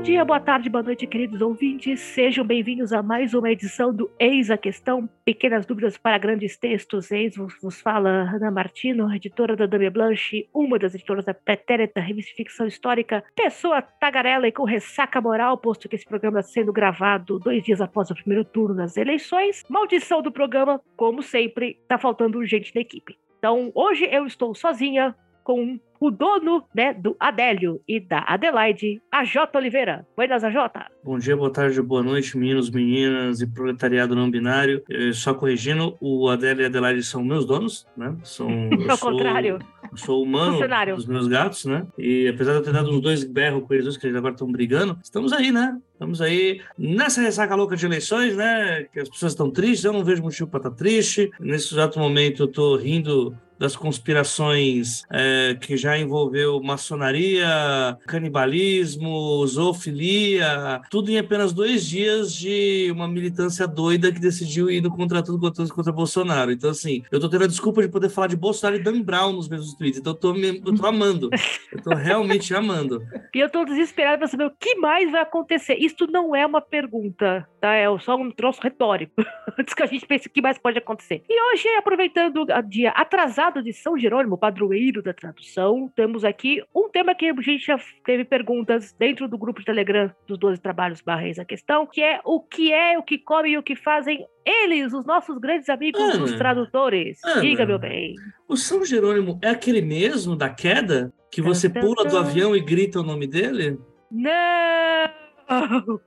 Bom dia, boa tarde, boa noite, queridos ouvintes. Sejam bem-vindos a mais uma edição do Eis a Questão, pequenas dúvidas para grandes textos. Eis vos fala Ana Martino, editora da Dame Blanche, uma das editoras da Pretérita, revista de ficção histórica, pessoa tagarela e com ressaca moral, posto que esse programa está sendo gravado dois dias após o primeiro turno das eleições. Maldição do programa, como sempre, tá faltando gente na equipe. Então, hoje eu estou sozinha com o dono né, do Adélio e da Adelaide, a J. Oliveira. Buenas, AJ. Bom dia, boa tarde, boa noite, meninos, meninas e proletariado não binário. Eu, só corrigindo, o Adélio e a Adelaide são meus donos, né? São, Ao sou, contrário. Eu sou humano dos meus gatos, né? E apesar de eu ter dado uns dois berros com eles dois, que eles agora estão brigando, estamos aí, né? Estamos aí nessa ressaca louca de eleições, né? Que as pessoas estão tristes, eu não vejo motivo para estar triste. Nesse exato momento eu tô rindo das conspirações é, que já envolveu maçonaria, canibalismo, zoofilia, tudo em apenas dois dias de uma militância doida que decidiu ir contra tudo contra, contra Bolsonaro. Então, assim, eu tô tendo a desculpa de poder falar de Bolsonaro e Dan Brown nos mesmos tweets. Então, eu tô, eu tô amando. Eu tô realmente amando. E eu tô desesperado para saber o que mais vai acontecer. Isto não é uma pergunta, tá? É só um troço retórico. Antes que a gente pense o que mais pode acontecer. E hoje, aproveitando o dia atrasado de São Jerônimo, padroeiro da tradução, temos aqui um tema que a gente já teve perguntas dentro do grupo de Telegram dos 12 Trabalhos Barreis a questão, que é o que é, o que comem e o que fazem eles, os nossos grandes amigos, Ana, os tradutores. Ana, Diga, meu bem. O São Jerônimo é aquele mesmo da queda? Que você pula do avião e grita o nome dele? Não!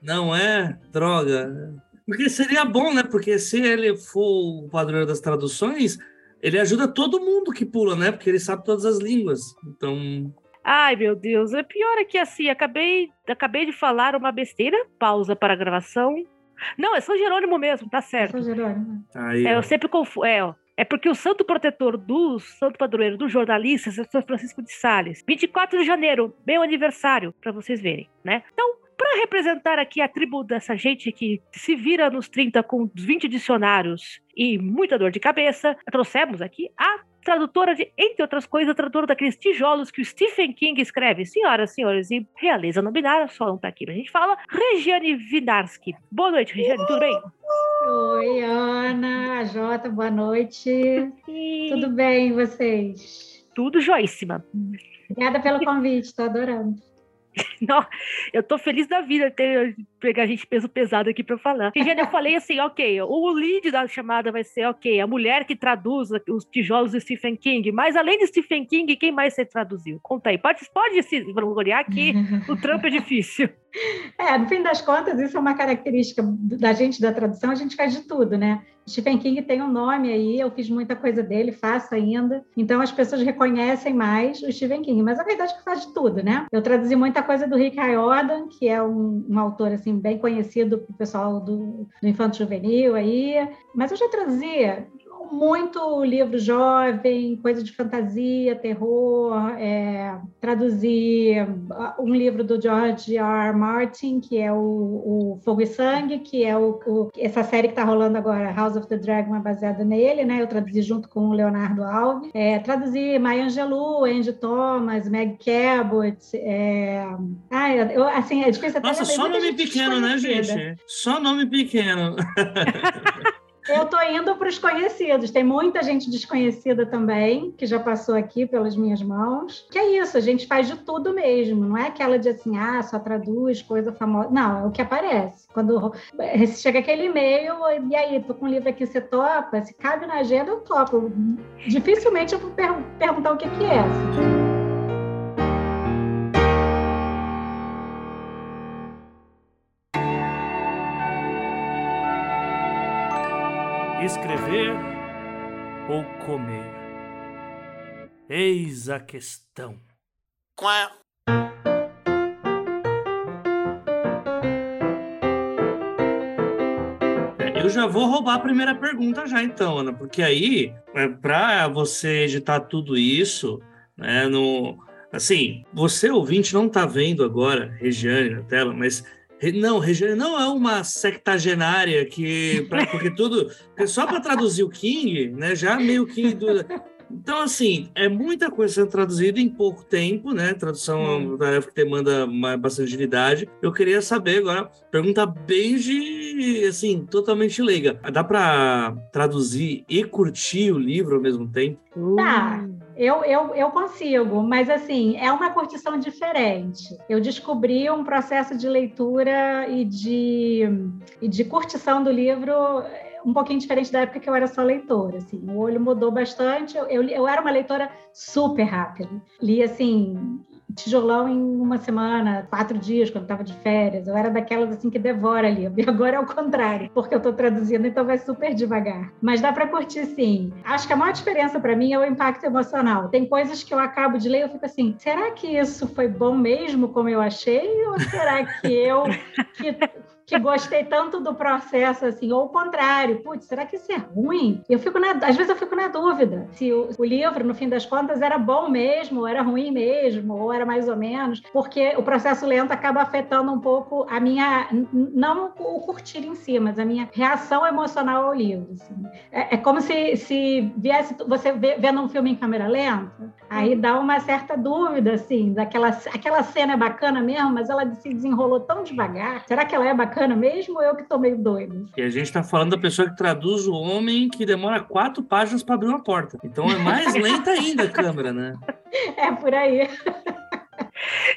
Não é? Droga. Porque seria bom, né? Porque se ele for o padroeiro das traduções, ele ajuda todo mundo que pula, né? Porque ele sabe todas as línguas. Então. Ai, meu Deus. É pior é que assim, acabei, acabei de falar uma besteira. Pausa para a gravação. Não, é São Jerônimo mesmo, tá certo. São Jerônimo. Aí, é, eu sempre confundo. É, ó. É porque o santo protetor do santo padroeiro dos jornalistas é São Francisco de Sales. 24 de janeiro, meu aniversário, para vocês verem, né? Então, para representar aqui a tribo dessa gente que se vira nos 30 com 20 dicionários e muita dor de cabeça, trouxemos aqui a tradutora de, entre outras coisas, a tradutora daqueles tijolos que o Stephen King escreve. Senhoras, senhores, e realeza não binária, só não tá aqui, mas a gente fala. Regiane Vinarski. Boa noite, Regiane, tudo bem? Oi, Ana, Jota, boa noite. E... Tudo bem, e vocês? Tudo joíssima. Obrigada pelo convite, estou adorando. Não, eu tô feliz da vida ter pegar a gente peso pesado aqui para falar. E já eu falei assim, ok, o lead da chamada vai ser, ok, a mulher que traduz os tijolos de Stephen King, mas além de Stephen King, quem mais você traduziu? Conta aí, pode, pode se vangloriar que o trampo é difícil. É, no fim das contas, isso é uma característica da gente da tradução, a gente faz de tudo, né? Stephen King tem um nome aí, eu fiz muita coisa dele, faço ainda. Então as pessoas reconhecem mais o Stephen King, mas a verdade é que faz de tudo, né? Eu traduzi muita coisa do Rick Riordan, que é um, um autor assim bem conhecido para o pessoal do, do Infanto Juvenil aí, mas eu já trazia muito livro jovem, coisa de fantasia, terror, é, traduzi uh, um livro do George R. R. Martin, que é o, o Fogo e Sangue, que é o, o essa série que está rolando agora, House of the Dragon, é baseada nele, né? Eu traduzi junto com o Leonardo Alves. É, traduzi Maya Angelou, Andy Thomas, Meg Cabot. É... Ah, eu, assim, é difícil até Nossa, só nome pequeno, né, gente? Só nome pequeno. Eu estou indo para os conhecidos. Tem muita gente desconhecida também, que já passou aqui pelas minhas mãos. Que é isso, a gente faz de tudo mesmo. Não é aquela de assim, ah, só traduz coisa famosa. Não, é o que aparece. Quando chega aquele e-mail, e aí, tô com um livro aqui, você topa? Se cabe na agenda, eu topo. Dificilmente eu vou per perguntar o que, que é. Escrever ou comer? Eis a questão. Quá. É, eu já vou roubar a primeira pergunta já então, Ana, porque aí, é, para você editar tudo isso, né, no, assim, você ouvinte não está vendo agora, Regiane na tela, mas não, Regiane não é uma sectagenária que. Pra, porque tudo. Só para traduzir o King, né? Já meio que. Do, Então, assim, é muita coisa sendo traduzida em pouco tempo, né? Tradução é uma tarefa que demanda bastante agilidade. Eu queria saber agora, pergunta bem de, assim, totalmente leiga. Dá para traduzir e curtir o livro ao mesmo tempo? Tá. Eu, eu, eu consigo, mas assim, é uma curtição diferente. Eu descobri um processo de leitura e de, e de curtição do livro um pouquinho diferente da época que eu era só leitora. Assim. O olho mudou bastante. Eu, eu, eu era uma leitora super rápida. Li, assim, tijolão em uma semana, quatro dias, quando estava de férias. Eu era daquelas assim que devora livro. E agora é o contrário, porque eu estou traduzindo, então vai super devagar. Mas dá para curtir sim. Acho que a maior diferença para mim é o impacto emocional. Tem coisas que eu acabo de ler e eu fico assim: será que isso foi bom mesmo como eu achei? Ou será que eu que que gostei tanto do processo, assim, ou o contrário, putz, será que isso é ruim? Eu fico na, às vezes eu fico na dúvida se o, o, livro, no fim das contas, era bom mesmo, ou era ruim mesmo, ou era mais ou menos, porque o processo lento acaba afetando um pouco a minha, não o curtir em si, mas a minha reação emocional ao livro. Assim. É, é, como se, se viesse você vendo um filme em câmera lenta, aí dá uma certa dúvida, assim, daquela aquela cena é bacana mesmo, mas ela se desenrolou tão devagar. Será que ela é bacana? bacana mesmo ou eu que tô meio doido? E a gente tá falando da pessoa que traduz o homem que demora quatro páginas para abrir uma porta. Então é mais lenta ainda a câmera, né? É por aí.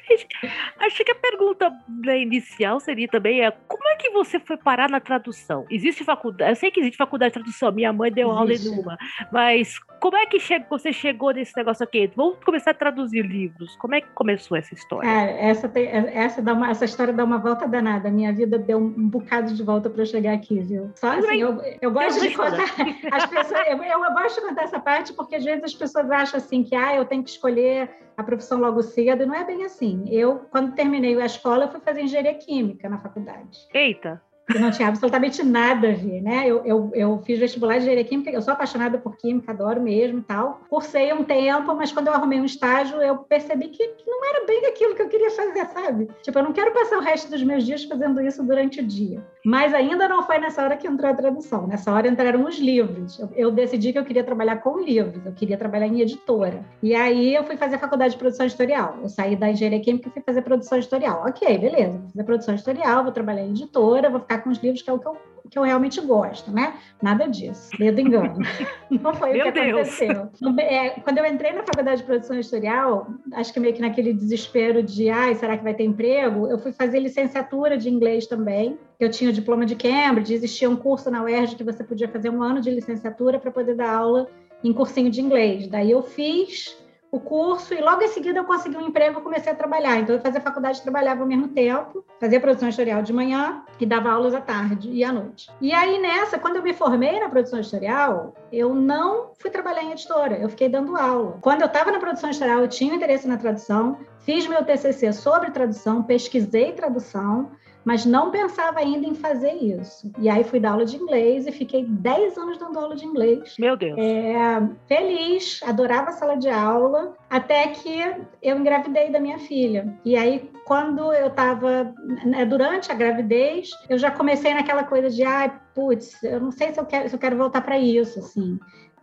Acho que a pergunta né, inicial seria também é como é que você foi parar na tradução? Existe faculdade? Eu sei que existe faculdade de tradução, minha mãe deu aula em uma, mas como é que você chegou nesse negócio aqui? Vamos começar a traduzir livros. Como é que começou essa história? É, essa, tem, essa, dá uma, essa história dá uma volta danada. Minha vida deu um bocado de volta para eu chegar aqui, viu? Só assim, eu, eu gosto de contar. As pessoas, eu, eu gosto de contar essa parte porque às vezes as pessoas acham assim que ah, eu tenho que escolher a profissão logo cedo, e não é bem assim. Eu, quando terminei a escola, eu fui fazer engenharia química na faculdade. Eita! que não tinha absolutamente nada a ver, né? Eu, eu, eu fiz vestibular de engenharia química, eu sou apaixonada por química, adoro mesmo e tal. Cursei um tempo, mas quando eu arrumei um estágio, eu percebi que, que, não era bem aquilo que eu queria fazer, sabe? Tipo, eu não quero passar o resto dos meus dias fazendo isso durante o dia. Mas ainda não foi nessa hora que entrou a tradução. Nessa hora entraram os livros. Eu, eu decidi que eu queria trabalhar com livros, eu queria trabalhar em editora. E aí eu fui fazer a faculdade de produção editorial. Eu saí da engenharia química e fui fazer produção editorial. Ok, beleza, vou fazer produção editorial, vou trabalhar em editora, vou ficar com os livros que é o que eu, que eu realmente gosto, né? Nada disso, medo engano. Não foi Meu o que Deus. aconteceu. É, quando eu entrei na faculdade de produção editorial, acho que meio que naquele desespero de, ai, será que vai ter emprego? Eu fui fazer licenciatura de inglês também. Eu tinha o diploma de Cambridge, existia um curso na UERJ que você podia fazer um ano de licenciatura para poder dar aula em cursinho de inglês. Daí eu fiz o curso e logo em seguida eu consegui um emprego e comecei a trabalhar. Então eu fazia faculdade e trabalhava ao mesmo tempo, fazia produção editorial de manhã e dava aulas à tarde e à noite. E aí nessa, quando eu me formei na produção editorial, eu não fui trabalhar em editora, eu fiquei dando aula. Quando eu estava na produção editorial, eu tinha interesse na tradução, fiz meu TCC sobre tradução, pesquisei tradução, mas não pensava ainda em fazer isso. E aí fui dar aula de inglês e fiquei 10 anos dando aula de inglês. Meu Deus. É, feliz, adorava a sala de aula, até que eu engravidei da minha filha. E aí, quando eu estava, né, durante a gravidez, eu já comecei naquela coisa de, ai, ah, putz, eu não sei se eu quero, se eu quero voltar para isso, assim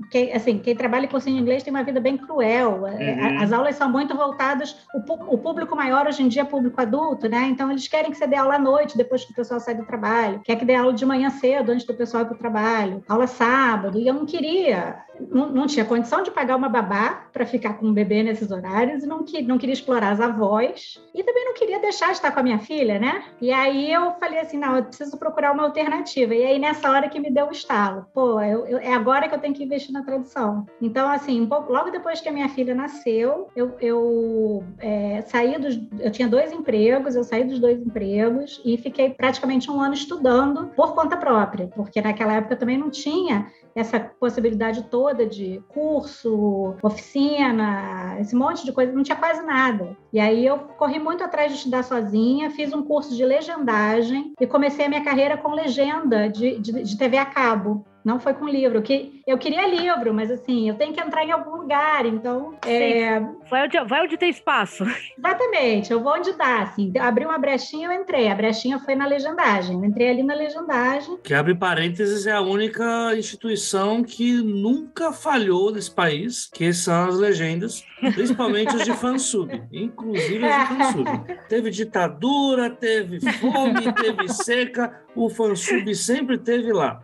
quem, assim, quem trabalha em cursinho de inglês tem uma vida bem cruel. É, uhum. As aulas são muito voltadas. O, público maior hoje em dia é público adulto, né? Então eles querem que você dê aula à noite, depois que o pessoal sai do trabalho. Quer que dê aula de manhã cedo, antes do pessoal ir para o trabalho. Aula sábado. E eu não queria não, não, tinha condição de pagar uma babá para ficar com o bebê nesses horários e não, que, não queria explorar as avós e também não queria deixar de estar com a minha filha, né? E aí eu falei assim, não, eu preciso procurar uma alternativa. E aí nessa hora que me deu o estalo, pô, eu, eu, é agora que eu tenho que investir na tradução. Então assim, um pouco, logo depois que a minha filha nasceu, eu, eu é, saí dos, eu tinha dois empregos, eu saí dos dois empregos e fiquei praticamente um ano estudando por conta própria, porque naquela época também não tinha essa possibilidade toda de curso, oficina, esse monte de coisa, não tinha quase nada. E aí eu corri muito atrás de estudar sozinha, fiz um curso de legendagem e comecei a minha carreira com legenda de, de, de TV a cabo. Não foi com livro. Que eu queria livro, mas assim, eu tenho que entrar em algum lugar, então. É... Vai, onde, vai onde tem espaço. Exatamente, eu vou onde dá. Assim. Abri uma brechinha, eu entrei. A brechinha foi na legendagem. Eu entrei ali na legendagem. Que abre parênteses, é a única instituição que nunca falhou nesse país, que são as legendas, principalmente os de fansub. Inclusive os de fansub. Teve ditadura, teve fome, teve seca, o fansub sempre teve lá.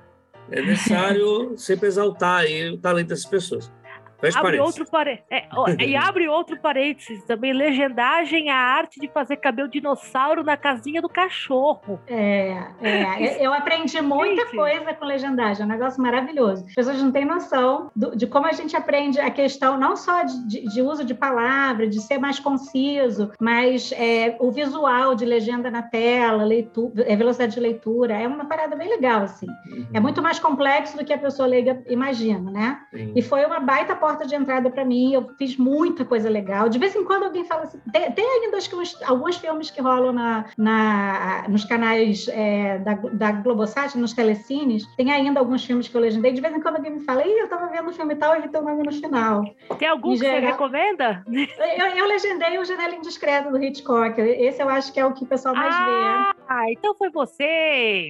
É necessário sempre exaltar aí o talento dessas pessoas. Fecha abre outro pare... É, e abre outro parênteses também, legendagem, a arte de fazer cabelo dinossauro na casinha do cachorro. É, é eu aprendi muita gente. coisa com legendagem, é um negócio maravilhoso. As pessoas não têm noção do, de como a gente aprende a questão não só de, de, de uso de palavra, de ser mais conciso, mas é, o visual de legenda na tela, leitura, é, velocidade de leitura, é uma parada bem legal, assim. Uhum. É muito mais complexo do que a pessoa leiga imagina, né? Sim. E foi uma baita porta de entrada para mim. Eu fiz muita coisa legal. De vez em quando alguém fala assim. Tem, tem ainda acho que uns, alguns filmes que rolam na, na, nos canais é, da, da Globosat, nos telecines. Tem ainda alguns filmes que eu legendei. De vez em quando alguém me fala, Ih, eu estava vendo o filme tal e vi teu nome no final. Tem algum em que geral, você recomenda? Eu, eu legendei o Janela Indiscreta do Hitchcock. Esse eu acho que é o que o pessoal mais ah, vê. Ah, então foi você!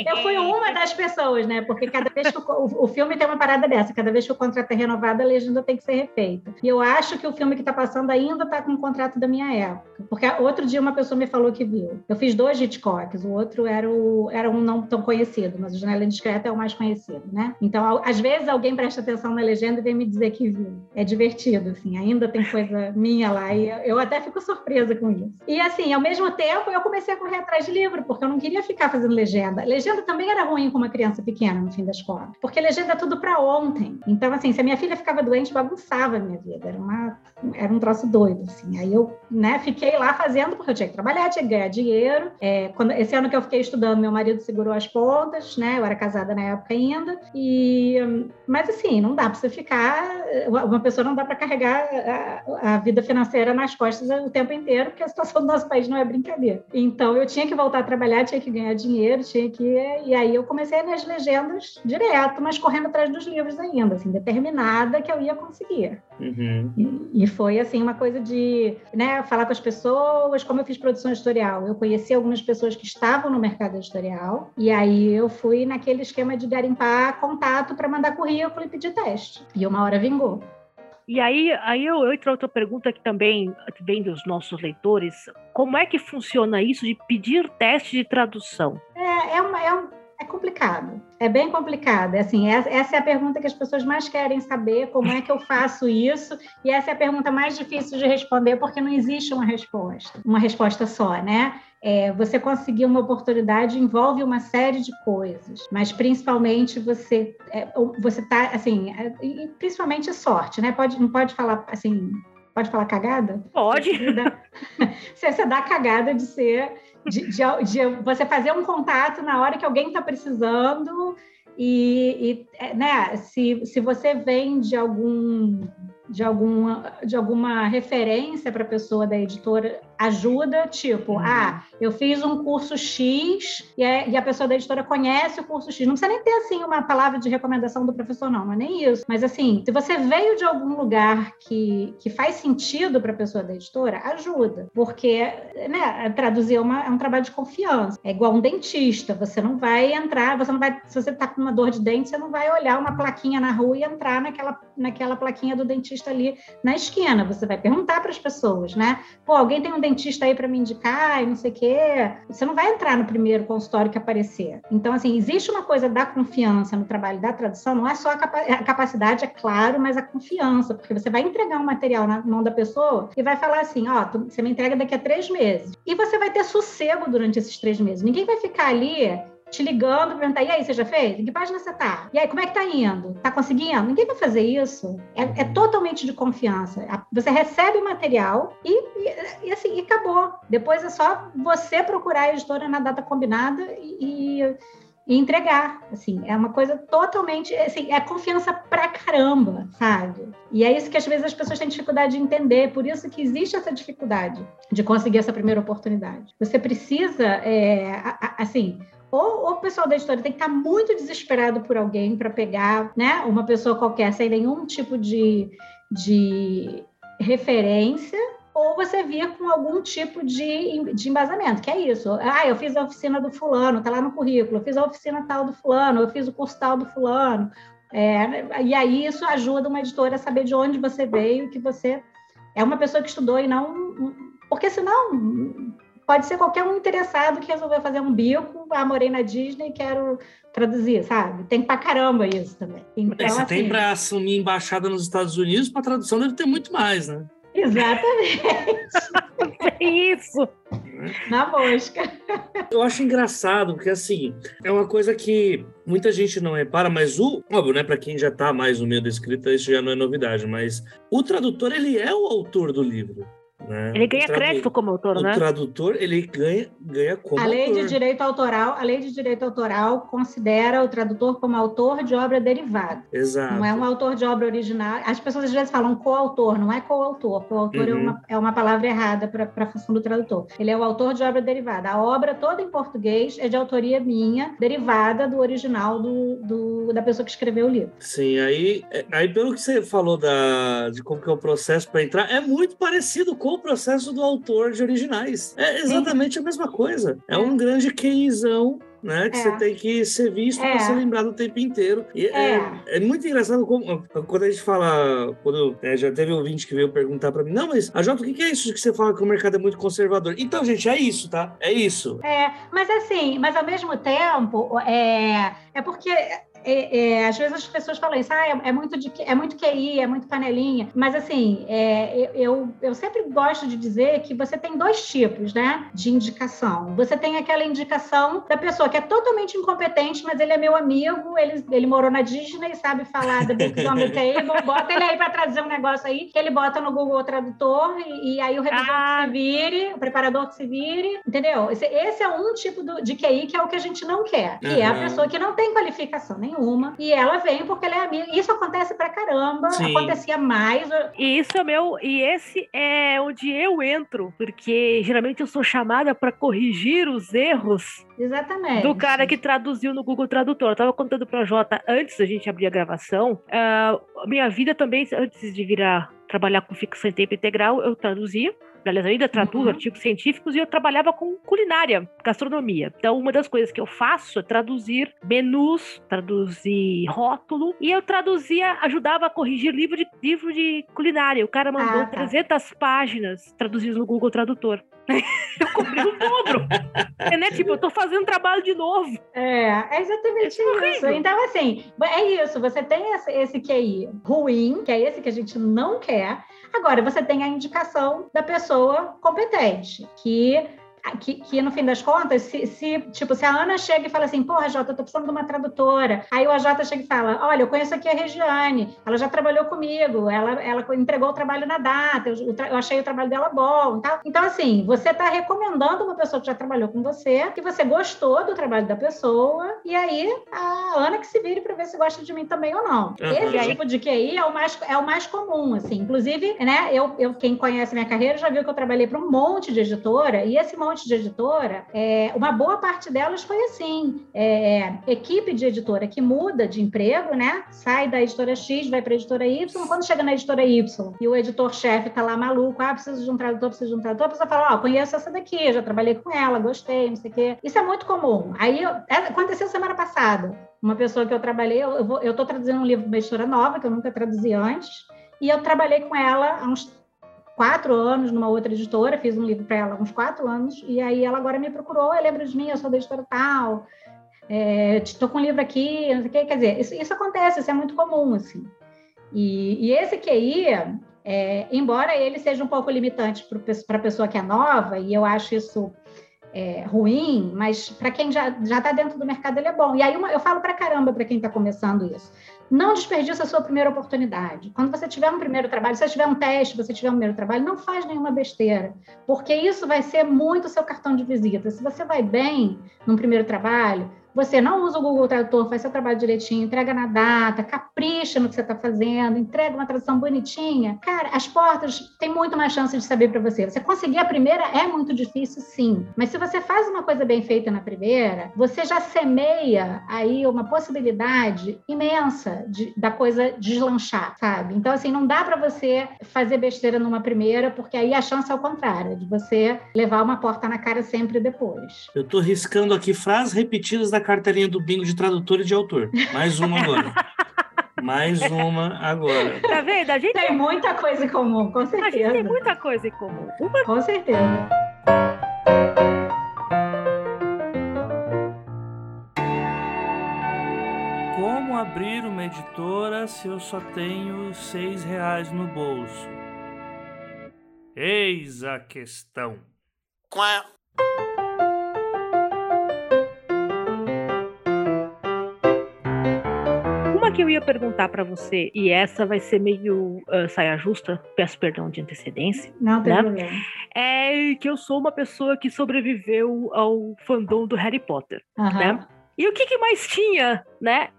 É, eu fui uma das pessoas, né? Porque cada vez que o, o filme tem uma parada dessa, cada vez que o contrato é a legenda tem que ser refeita. E eu acho que o filme que está passando ainda está com o contrato da minha época. Porque outro dia uma pessoa me falou que viu. Eu fiz dois Hitchcocks, o outro era, o, era um não tão conhecido, mas o Janela Indiscreta é o mais conhecido, né? Então, às vezes alguém presta atenção na legenda e vem me dizer que viu. É divertido, assim, ainda tem coisa minha lá e eu até fico surpresa com isso. E assim, ao mesmo tempo, eu comecei a correr atrás de livro, porque eu não queria ficar fazendo legenda. Legenda também era ruim com uma criança pequena, no fim das contas, porque legenda é tudo para ontem. Então, assim, se a minha filha ficava doente, bagunçava a minha vida. Era, uma, era um troço doido, assim. Aí eu né, fiquei lá fazendo, porque eu tinha que trabalhar, tinha que ganhar dinheiro. É, quando, esse ano que eu fiquei estudando, meu marido segurou as pontas, né? Eu era casada na época ainda. E, mas, assim, não dá para você ficar... Uma pessoa não dá para carregar a, a, vida financeira nas costas o tempo inteiro, porque a situação do nosso país não é brincadeira. Então, eu tinha que voltar a trabalhar, tinha que ganhar dinheiro, tinha que... E aí eu comecei nas legendas direto, mas correndo atrás dos livros ainda, assim, determinada que eu ia conseguir. Uhum. E, e, foi assim uma coisa de né, falar com as pessoas, como eu fiz produção editorial. Eu conheci algumas pessoas que estavam no mercado editorial, e aí eu fui naquele esquema de garimpar contato para mandar currículo e pedir teste. E uma hora vingou. E aí, aí eu, eu entro outra pergunta que também vem dos nossos leitores. Como é que funciona isso de pedir teste de tradução? É, é, uma, é um é complicado, é bem complicado. É assim, essa é a pergunta que as pessoas mais querem saber, como é que eu faço isso? E essa é a pergunta mais difícil de responder, porque não existe uma resposta, uma resposta só, né? É, você conseguir uma oportunidade envolve uma série de coisas, mas principalmente você é, você tá assim, é, principalmente sorte, né? Pode não pode falar assim, pode falar cagada? Pode. Você dá, você dá cagada de ser de, de, de, você fazer um contato na hora que alguém está precisando e, e, é, né, se, se você vem de algum de alguma, de alguma referência para a pessoa da editora ajuda, tipo, uhum. ah, eu fiz um curso X e a, e a, pessoa da editora conhece o curso X. Não precisa nem ter, assim, uma palavra de recomendação do professor, não, não é nem isso. Mas, assim, se você veio de algum lugar que, que faz sentido para a pessoa da editora, ajuda. Porque, né, traduzir é, uma, é um trabalho de confiança. É igual um dentista, você não vai entrar, você não vai, se você está com uma dor de dente, você não vai olhar uma plaquinha na rua e entrar naquela, naquela plaquinha do dentista ali na esquina. Você vai perguntar para as pessoas, né? Pô, alguém tem um dentista aí para me indicar e não sei o quê. Você não vai entrar no primeiro consultório que aparecer. Então, assim, existe uma coisa da confiança no trabalho da tradução, não é só a, capacidade, é claro, mas a confiança, porque você vai entregar um material na mão da pessoa e vai falar assim: ó, oh, você me entrega daqui a três meses. E você vai ter sossego durante esses três meses. Ninguém vai ficar ali te ligando, perguntar, e aí, você já fez? Em que página você tá? E aí, como é que tá indo? Tá conseguindo? Ninguém vai fazer isso. É, é totalmente de confiança. Você recebe o material e, e, e, assim, e acabou. Depois é só você procurar a editora na data combinada e, e entregar, assim, é uma coisa totalmente, assim, é confiança pra caramba, sabe? E é isso que às vezes as pessoas têm dificuldade de entender, por isso que existe essa dificuldade de conseguir essa primeira oportunidade. Você precisa, é, assim, ou, o pessoal da editora tem que estar muito desesperado por alguém para pegar, né, uma pessoa qualquer sem nenhum tipo de, de referência, ou você vir com algum tipo de, de embasamento, que é isso. Ah, eu fiz a oficina do fulano, tá lá no currículo, eu fiz a oficina tal do fulano, eu fiz o curso tal do fulano. É, e aí isso ajuda uma editora a saber de onde você veio, que você é uma pessoa que estudou e não. Porque senão pode ser qualquer um interessado que resolveu fazer um bico, ah, morei na Disney e quero traduzir, sabe? Tem pra caramba isso também. Então, você assim, tem para assumir embaixada nos Estados Unidos, para tradução deve ter muito mais, né? Exatamente. é isso. Na mosca. Eu acho engraçado, porque assim, é uma coisa que muita gente não repara, mas o, óbvio, né, para quem já tá mais no meio da escrita, isso já não é novidade, mas o tradutor, ele é o autor do livro. Né? Ele ganha crédito como autor, o né? O tradutor, ele ganha, ganha como a lei autor. de direito autoral, A lei de direito autoral considera o tradutor como autor de obra derivada. Exato. Não é um autor de obra original. As pessoas às vezes falam coautor, não é coautor. Coautor é uhum. é, uma, é uma palavra errada para a função do tradutor. Ele é o autor de obra derivada. A obra toda em português é de autoria minha, derivada do original do, do da pessoa que escreveu o livro. Sim, aí, aí pelo que você falou da, de como que é o processo para entrar, é muito parecido com o processo do autor de originais. É exatamente Sim. a mesma coisa. É, é um grande queizão né? Que é. você tem que ser visto é. para ser lembrado o tempo inteiro. E é. é, é muito engraçado como, quando a gente fala, quando é, já teve um ouvinte que veio perguntar para mim, não, mas a Jota, o que é isso que você fala que o mercado é muito conservador? Então, gente, é isso, tá? É isso. É, mas assim, mas ao mesmo tempo, é, é porque é, é, às vezes as pessoas falam isso, ah, é, é, muito de, é muito QI, é muito panelinha, mas assim, é, eu, eu sempre gosto de dizer que você tem dois tipos, né, de indicação. Você tem aquela indicação da pessoa que é totalmente incompetente, mas ele é meu amigo, ele, ele morou na Disney, sabe falar da the Table, bota ele aí para traduzir um negócio aí, que ele bota no Google Tradutor, e, e aí o revisor ah. que se vire, o preparador que se vire, entendeu? Esse, esse é um tipo do, de QI que é o que a gente não quer, que uhum. é a pessoa que não tem qualificação nem nenhuma. E ela vem porque ela é amiga. Isso acontece pra caramba. Sim. Acontecia mais. E isso é meu. E esse é onde eu entro, porque geralmente eu sou chamada para corrigir os erros Exatamente. Do cara que traduziu no Google Tradutor. Eu tava contando pra Jota antes da gente abrir a gravação. Uh, minha vida também, antes de virar trabalhar com ficção em tempo integral, eu traduzia aliás, ainda traduzo uhum. artigos científicos e eu trabalhava com culinária, gastronomia. Então, uma das coisas que eu faço é traduzir menus, traduzir rótulo, e eu traduzia, ajudava a corrigir livro de, livro de culinária. O cara mandou ah, tá. 300 páginas traduzidas no Google Tradutor. eu comprei o dobro. é, né? Tipo, eu tô fazendo trabalho de novo. É, é exatamente é isso. Então, assim, é isso. Você tem esse, esse QI ruim, que é esse que a gente não quer, Agora, você tem a indicação da pessoa competente, que que, que, no fim das contas, se, se, tipo, se a Ana chega e fala assim, porra, Jota, eu tô precisando de uma tradutora. Aí o AJ chega e fala, olha, eu conheço aqui a Regiane, ela já trabalhou comigo, ela, ela entregou o trabalho na data, eu, eu achei o trabalho dela bom tal. Então, assim, você está recomendando uma pessoa que já trabalhou com você, que você gostou do trabalho da pessoa, e aí a Ana que se vire para ver se gosta de mim também ou não. Uhum. Esse tipo de QI é o mais, é o mais comum, assim. Inclusive, né, eu, eu, quem conhece minha carreira já viu que eu trabalhei para um monte de editora, e esse monte monte de editora, é, uma boa parte delas foi assim: é, equipe de editora que muda de emprego, né? Sai da editora X, vai para a editora Y. Quando chega na editora Y e o editor-chefe está lá maluco, ah, preciso de um tradutor, preciso de um tradutor, a pessoa fala: Ó, oh, conheço essa daqui, já trabalhei com ela, gostei, não sei o quê. Isso é muito comum. Aí é, aconteceu semana passada. Uma pessoa que eu trabalhei, eu estou traduzindo um livro de uma editora nova, que eu nunca traduzi antes, e eu trabalhei com ela há uns quatro anos numa outra editora, fiz um livro para ela uns quatro anos, e aí ela agora me procurou, lembra de mim, eu sou da editora tal, estou é, com um livro aqui, não sei o que, quer dizer, isso, isso acontece, isso é muito comum, assim. E, e esse QI, é, embora ele seja um pouco limitante para a pessoa que é nova, e eu acho isso é, ruim, mas para quem já está dentro do mercado ele é bom. E aí uma, eu falo para caramba para quem está começando isso. Não desperdice a sua primeira oportunidade. Quando você tiver um primeiro trabalho, se você tiver um teste, você tiver um primeiro trabalho, não faz nenhuma besteira, porque isso vai ser muito seu cartão de visita. Se você vai bem num primeiro trabalho, você não usa o Google Tradutor, faz seu trabalho direitinho, entrega na data, capricha no que você está fazendo, entrega uma tradução bonitinha, cara, as portas têm muito mais chance de saber para você. Você conseguir a primeira é muito difícil, sim. Mas se você faz uma coisa bem feita na primeira, você já semeia aí uma possibilidade imensa de, da coisa deslanchar, sabe? Então, assim, não dá para você fazer besteira numa primeira, porque aí a chance é o contrário, de você levar uma porta na cara sempre depois. Eu tô riscando aqui frases repetidas da carteirinha do bingo de tradutor e de autor. Mais uma agora. Mais uma agora. Tá vendo? A gente tem muita coisa em comum, com certeza. A gente tem muita coisa em comum. Uma... Com certeza. Como abrir uma editora se eu só tenho seis reais no bolso? Eis a questão. Quá. Uma que eu ia perguntar para você, e essa vai ser meio uh, saia justa, peço perdão de antecedência. Não tem né? problema. É que eu sou uma pessoa que sobreviveu ao fandom do Harry Potter, uhum. né? E o que, que, mais tinha, né,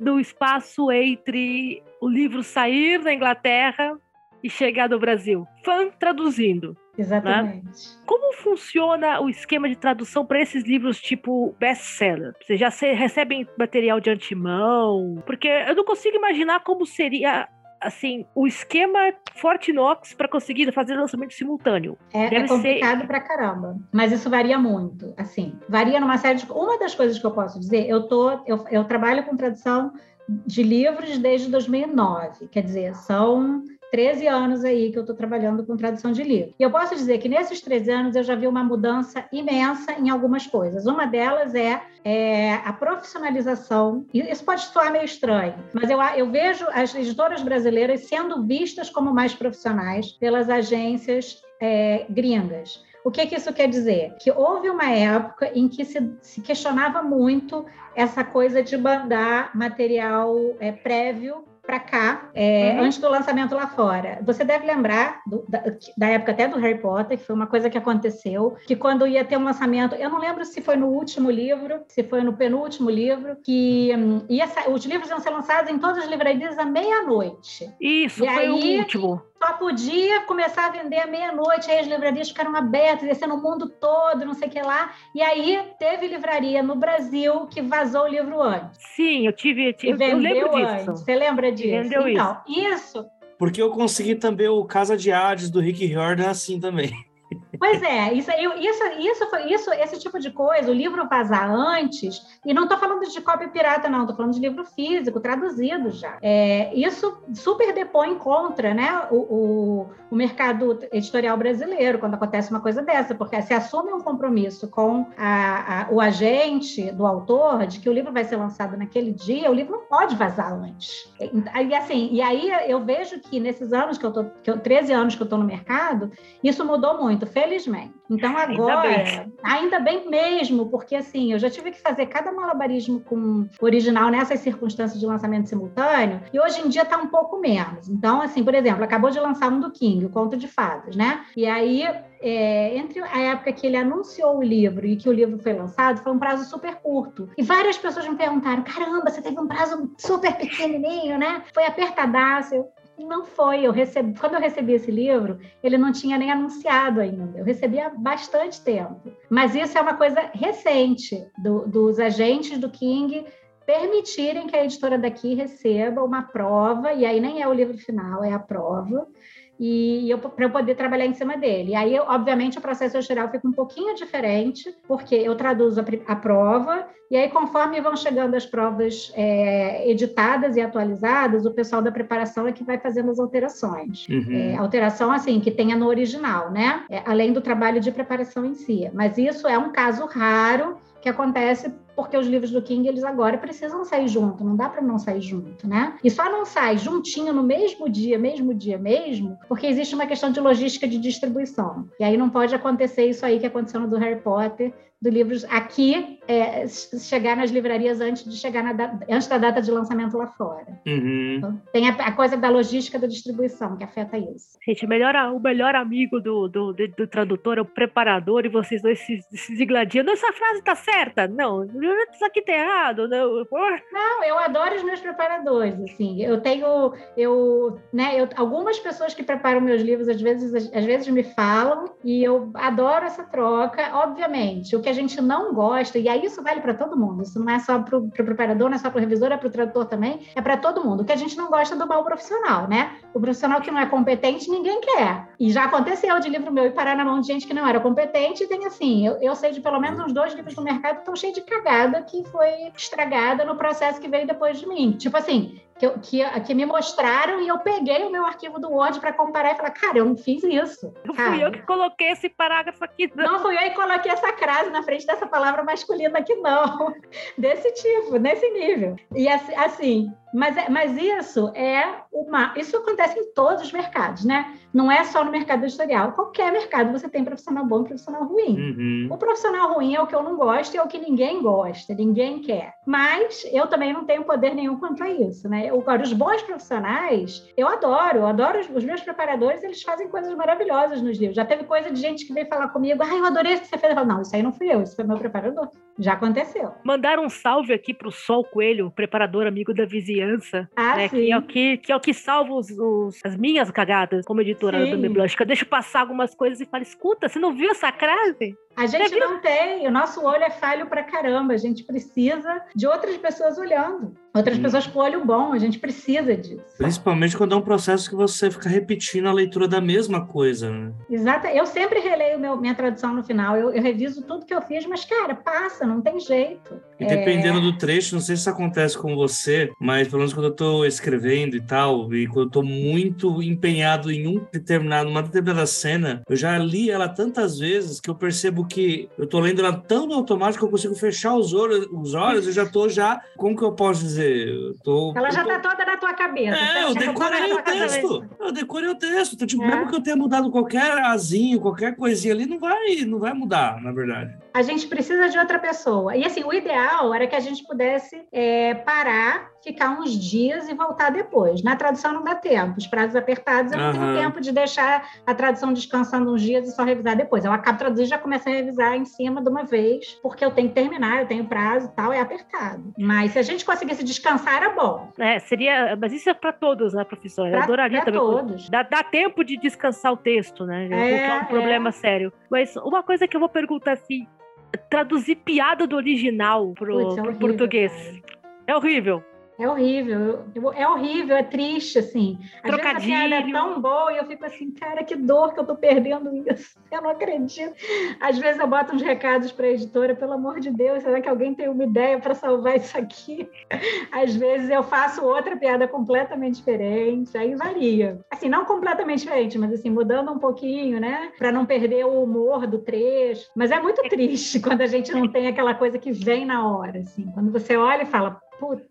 no espaço entre o livro sair da Inglaterra e chegar no Brasil? Fã traduzindo. Exatamente. Né? Como funciona o esquema de tradução para esses livros tipo best-seller? Vocês já recebem material de antemão? Porque eu não consigo imaginar como seria assim, o esquema Fortinox para conseguir fazer lançamento simultâneo. É, é complicado ser... pra caramba. Mas isso varia muito. Assim, varia numa série de. Uma das coisas que eu posso dizer, eu tô. Eu, eu trabalho com tradução de livros desde 2009. Quer dizer, são 13 anos aí que eu estou trabalhando com tradução de livro. E eu posso dizer que nesses 13 anos eu já vi uma mudança imensa em algumas coisas. Uma delas é, é a profissionalização. Isso pode soar meio estranho, mas eu, eu vejo as editoras brasileiras sendo vistas como mais profissionais pelas agências é, gringas. O que, que, isso quer dizer? Que houve uma época em que se, se questionava muito essa coisa de mandar material é, prévio para cá, é, uhum. antes do lançamento lá fora. Você deve lembrar do, da, da, época até do Harry Potter, que foi uma coisa que aconteceu, que quando ia ter um lançamento, eu não lembro se foi no último livro, se foi no penúltimo livro, que um, ia, os livros iam ser lançados em todas as livrarias à meia-noite. Isso, e foi aí, o último podia começar a vender à meia-noite, aí as livrarias ficaram abertas, ia ser no mundo todo, não sei o que lá. E aí teve livraria no Brasil que vazou o livro antes. Sim, eu tive. tive e vendeu eu lembro antes. Disso. Você lembra disso? vendeu então, isso. isso. Porque eu consegui também o Casa de Hades do Rick Riordan assim também. Pois é, isso, isso, isso, foi, isso, esse tipo de coisa, o livro vazar antes, e não estou falando de cópia pirata, não, estou falando de livro físico, traduzido já. É, isso super depõe contra né, o, o, o, mercado editorial brasileiro quando acontece uma coisa dessa, porque se assume um compromisso com a, a, o agente do autor de que o livro vai ser lançado naquele dia, o livro não pode vazar antes. E, assim, e aí eu vejo que nesses anos que eu tô, que eu, 13 anos que eu estou no mercado, isso mudou muito, felizmente. Então agora, ainda bem. ainda bem. mesmo, porque assim, eu já tive que fazer cada malabarismo com original nessas circunstâncias de lançamento simultâneo, e hoje em dia está um pouco menos. Então, assim, por exemplo, acabou de lançar um do King, o Conto de Fadas, né? E aí é, entre a época que ele anunciou o livro e que o livro foi lançado, foi um prazo super curto. E várias pessoas me perguntaram: caramba, você teve um prazo super pequenininho, né? Foi apertadaço. Eu, não foi. Eu recebi, quando eu recebi esse livro, ele não tinha nem anunciado ainda. Eu recebi há bastante tempo. Mas isso é uma coisa recente do, dos agentes do King permitirem que a editora daqui receba uma prova, e aí nem é o livro final, é a prova, e para eu poder trabalhar em cima dele. E aí, obviamente, o processo geral fica um pouquinho diferente, porque eu traduzo a, a prova, e aí, conforme vão chegando as provas é, editadas e atualizadas, o pessoal da preparação é que vai fazendo as alterações. Uhum. É, alteração, assim, que tenha no original, né? É, além do trabalho de preparação em si. Mas isso é um caso raro que acontece porque os livros do King eles agora precisam sair junto, não dá para não sair junto, né? E só não sai juntinho no mesmo dia, mesmo dia mesmo, porque existe uma questão de logística de distribuição. E aí não pode acontecer isso aí que aconteceu no do Harry Potter, do livros aqui é, chegar nas livrarias antes de chegar na da, antes da data de lançamento lá fora. Uhum. Então, tem a, a, coisa da logística da distribuição que afeta isso. Gente, o melhor, o melhor amigo do, do, do, do tradutor é o preparador e vocês dois se, se digladiam. Essa frase tá certa? Não, isso aqui tá errado. Não, não, eu adoro os meus preparadores, assim. Eu tenho, eu, né, eu, algumas pessoas que preparam meus livros, às vezes, às vezes me falam, e eu adoro essa troca. Obviamente, o que a gente não gosta, e aí isso vale para todo mundo, isso não é só para o preparador, não é só para o revisor, é para o tradutor também, é para todo mundo. O que a gente não gosta é do mau profissional, né? O profissional que não é competente, ninguém quer. E já aconteceu de livro meu e parar na mão de gente que não era competente, e tem assim, eu, eu sei de pelo menos uns dois livros no mercado que estão cheios de cagada que foi estragada no processo que veio depois de mim. Tipo assim, que, que, que, me mostraram e eu peguei o meu arquivo do Word para comparar e falar, cara, eu não fiz isso. Não fui eu que coloquei esse parágrafo aqui. Não. não fui eu que coloquei essa crase na frente dessa palavra masculina aqui, não. Desse tipo, nesse nível. E assim, mas, é, mas isso é uma. Isso acontece em todos os mercados, né? Não é só no mercado editorial. Qualquer mercado você tem profissional bom e profissional ruim. Uhum. O profissional ruim é o que eu não gosto e é o que ninguém gosta, ninguém quer. Mas eu também não tenho poder nenhum quanto a isso, né? Agora, os bons profissionais, eu adoro, eu adoro os, os meus preparadores, eles fazem coisas maravilhosas nos livros. Já teve coisa de gente que veio falar comigo, ah, eu adorei isso que você fez. Eu falo, não, isso aí não fui eu, isso foi meu preparador. Já aconteceu. Mandar um salve aqui para o Sol Coelho, preparador amigo da vizinhança. Ah, né, sim. Que é, o que, que é o que salva os, os as minhas cagadas como editora sim. do Blush. Que eu deixo passar algumas coisas e falo: escuta, você não viu essa crase? A gente não tem, o nosso olho é falho pra caramba, a gente precisa de outras pessoas olhando. Outras hum. pessoas com olho bom, a gente precisa disso. Principalmente quando é um processo que você fica repetindo a leitura da mesma coisa, né? Exato. Eu sempre releio meu, minha tradução no final. Eu, eu, reviso tudo que eu fiz, mas, cara, passa, não tem jeito. E dependendo é... do trecho, não sei se isso acontece com você, mas pelo menos quando eu estou escrevendo e tal, e quando eu tô muito empenhado em um determinado, uma determinada cena, eu já li ela tantas vezes que eu percebo que eu tô lendo ela tão automático que eu consigo fechar os olhos, os olhos eu já tô já, como que eu posso dizer? Eu tô, ela já tô... tá toda na tua cabeça. É, eu decorei o texto. Eu decorei o texto. Então, tipo, é. mesmo que eu tenha mudado qualquer azinho, qualquer coisinha ali, não vai, não vai mudar, na verdade. A gente precisa de outra pessoa. E assim, o ideal era que a gente pudesse é, parar ficar uns dias e voltar depois. Na tradução não dá tempo, os prazos apertados, eu não tenho tempo de deixar a tradução descansando uns dias e só revisar depois. Eu acabo traduzindo e já começo a revisar em cima de uma vez, porque eu tenho que terminar, eu tenho prazo e tal, é apertado. Mas se a gente conseguisse descansar, era bom. É, seria. Mas isso é para todos, né, professora? Pra, eu adoraria também. todos. Dá, dá, tempo de descansar o texto, né? É, é um problema é. sério. Mas uma coisa que eu vou perguntar assim. Traduzir piada do original pro, Puts, é horrível, português. Cara. É horrível. É horrível, é horrível, é triste, assim. Às Trocadilho. vezes a piada é tão boa e eu fico assim, cara, que dor que eu tô perdendo isso. Eu não acredito. Às vezes eu boto uns recados para a editora, pelo amor de Deus, será que alguém tem uma ideia para salvar isso aqui? Às vezes eu faço outra piada completamente diferente, aí varia. Assim, não completamente diferente, mas assim, mudando um pouquinho, né? Para não perder o humor do trecho. Mas é muito triste quando a gente não tem aquela coisa que vem na hora, assim. Quando você olha e fala,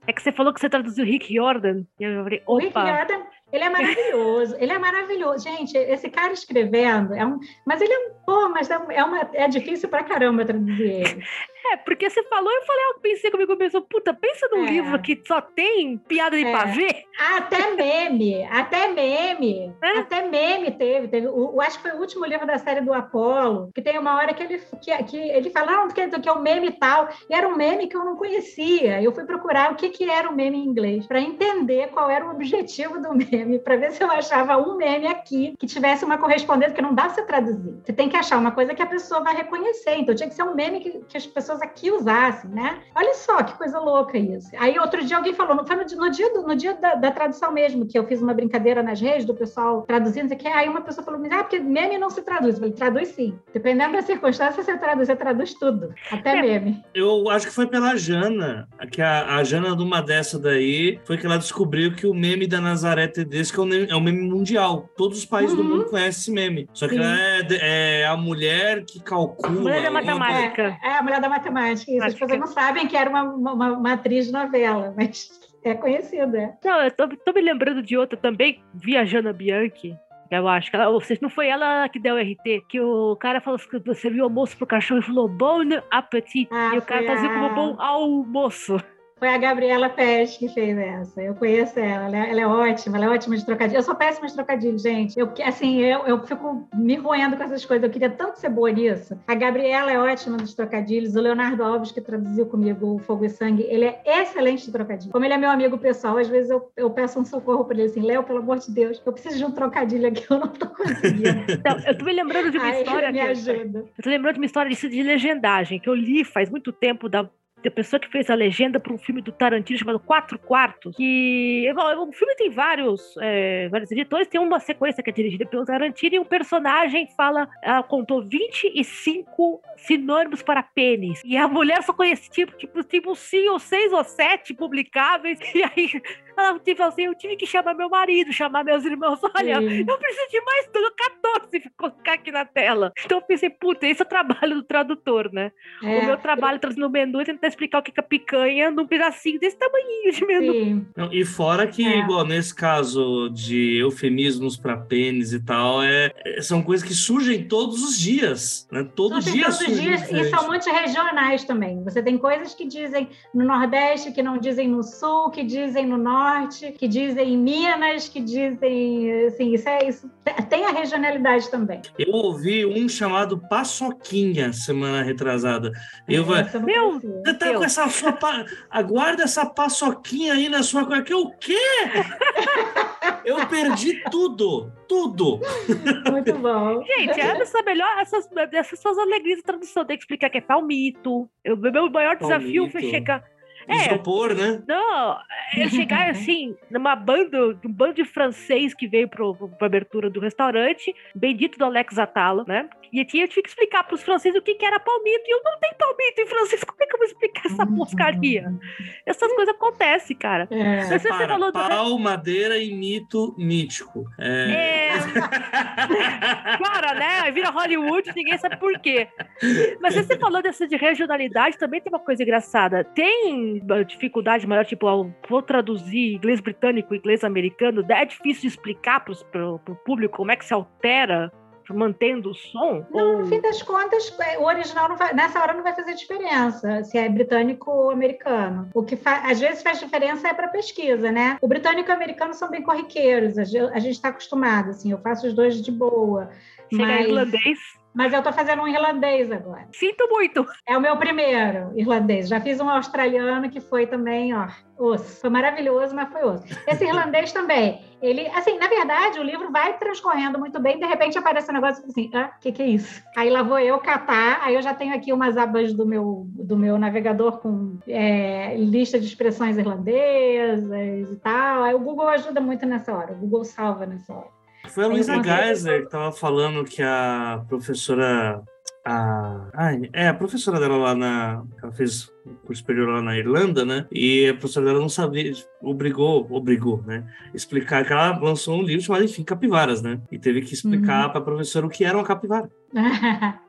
É que você falou que você traduziu Rick Jordan. E eu falei, opa. O Rick Jordan ele é maravilhoso, ele é maravilhoso. Gente, esse cara escrevendo, é um, mas ele é, pô, mas é, uma, é difícil pra caramba traduzir ele. É, porque você falou, eu falei, eu pensei comigo mesmo, puta, pensa num é. livro que só tem piada de é. pavê. Até meme, até meme, é? até meme teve. teve o, acho que foi o último livro da série do Apolo, que tem uma hora que ele, que, que ele fala, não, que, que é um meme e tal, e era um meme que eu não conhecia. Eu fui procurar o que, que era o um meme em inglês, para entender qual era o objetivo do meme para ver se eu achava um meme aqui que tivesse uma correspondência, que não dá para você traduzir. Você tem que achar uma coisa que a pessoa vai reconhecer. Então tinha que ser um meme que, que as pessoas aqui usassem, né? Olha só que coisa louca isso. Aí outro dia alguém falou, não foi no, no dia, do, no dia da, da, tradução mesmo, que eu fiz uma brincadeira nas redes do pessoal traduzindo, que aí uma pessoa falou, ah, porque meme não se traduz. Eu falei, traduz sim. Dependendo da circunstância, você traduz, você traduz tudo, até é, meme. Eu acho que foi pela Jana, que a, a Jana de uma dessa daí, foi que ela descobriu que o meme da Nazaré que é um, meme, é um meme mundial. Todos os países uhum. do mundo conhecem esse meme. Só que é, é, a mulher que calcula. Mulher da matemática. É, é, a mulher da matemática. Isso. As pessoas não sabem que era uma, uma, uma atriz de novela, mas é conhecida. Não, eu tô, tô me lembrando de outra também, Viajando a Bianchi. Eu acho que ela, ou seja, não foi ela que deu o RT, que o cara falou que você viu almoço pro cachorro e falou bom apetite. Ah, e o cara trazia como bom almoço. Foi a Gabriela Pérez que fez essa. Eu conheço ela, ela é, ela é ótima, ela é ótima de trocadilho. Eu sou péssima de trocadilho, gente. Eu, assim, eu, eu fico me roendo com essas coisas. Eu queria tanto ser boa nisso. A Gabriela é ótima dos trocadilhos. O Leonardo Alves, que traduziu comigo o Fogo e Sangue, ele é excelente de trocadilho. Como ele é meu amigo pessoal, às vezes eu, eu peço um socorro para ele assim, Léo, pelo amor de Deus, eu preciso de um trocadilho aqui, eu não tô conseguindo. Então, eu tô me lembrando de uma Ai, história. Me ajuda. Eu tô lembrando de uma história de, de legendagem que eu li faz muito tempo da a pessoa que fez a legenda para um filme do Tarantino chamado Quatro Quartos, que o filme tem vários, é, vários editores, tem uma sequência que é dirigida pelo Tarantino e um personagem fala, ela contou 25 sinônimos para pênis, e a mulher só conhecia tipo, tipo, tipo cinco, seis ou sete publicáveis, e aí ela tipo assim, eu tive que chamar meu marido, chamar meus irmãos. Olha, Sim. eu preciso de mais tudo, 14 colocar aqui na tela. Então eu pensei, puta, esse é o trabalho do tradutor, né? É. O meu trabalho traduzindo o menu é tentar explicar o que é picanha num pedacinho desse tamanho de menu. Não, e fora que, é. igual nesse caso de eufemismos para pênis e tal, é, é, são coisas que surgem todos os dias, né? Todo surgem dia todos os dias e são muito regionais também. Você tem coisas que dizem no Nordeste, que não dizem no Sul, que dizem no Norte Norte, que dizem em Minas, que dizem, assim, isso é isso. Tem a regionalidade também. Eu ouvi um chamado Paçoquinha semana retrasada. Eu é, vai, meu, você tá com essa sua pa... aguarda essa paçoquinha aí na sua que o quê? Eu perdi tudo, tudo. Muito bom. Gente, essa melhor, essas, essas suas alegrias de tradução, tem que explicar que é palmito. O meu maior palmito. desafio foi chegar é, isopor, né? Não, é chegar assim, numa banda, um bando de francês que veio para a abertura do restaurante, bendito do Alex Atala, né? E eu tinha que explicar para os franceses o que, que era palmito, e eu não tenho palmito em francês, como é que eu vou explicar essa moscaria? Essas coisas acontecem, cara. É. Você, você falou do... Pau, madeira e mito mítico. É... é... Cara, né? Vira Hollywood, ninguém sabe por quê. Mas você falou dessa de regionalidade, também tem uma coisa engraçada. Tem dificuldade maior, tipo, ao, vou traduzir inglês britânico, inglês americano, é difícil de explicar para o público como é que se altera mantendo o som? Não, ou... no fim das contas, é, o original vai, nessa hora não vai fazer diferença se é britânico ou americano. O que às vezes faz diferença é para pesquisa, né? O britânico e o americano são bem corriqueiros, a gente está acostumado, assim, eu faço os dois de boa. Chega mas... irlandês mas eu estou fazendo um irlandês agora. Sinto muito. É o meu primeiro irlandês. Já fiz um australiano que foi também, ó, osso. Foi maravilhoso, mas foi osso. Esse irlandês também. Ele, assim, na verdade, o livro vai transcorrendo muito bem, de repente aparece um negócio assim, ah, o que, que é isso? Aí lá vou eu catar, aí eu já tenho aqui umas abas do meu, do meu navegador com é, lista de expressões irlandesas e tal. Aí o Google ajuda muito nessa hora, o Google salva nessa hora. Foi a Luísa Geiser que estava falando que a professora. A, ah, é, a professora dela lá na. Ela fez curso superior lá na Irlanda, né? E a professora dela não sabia, obrigou, obrigou, né? Explicar que ela lançou um livro chamado, enfim, Capivaras, né? E teve que explicar uhum. para a professora o que era uma capivara.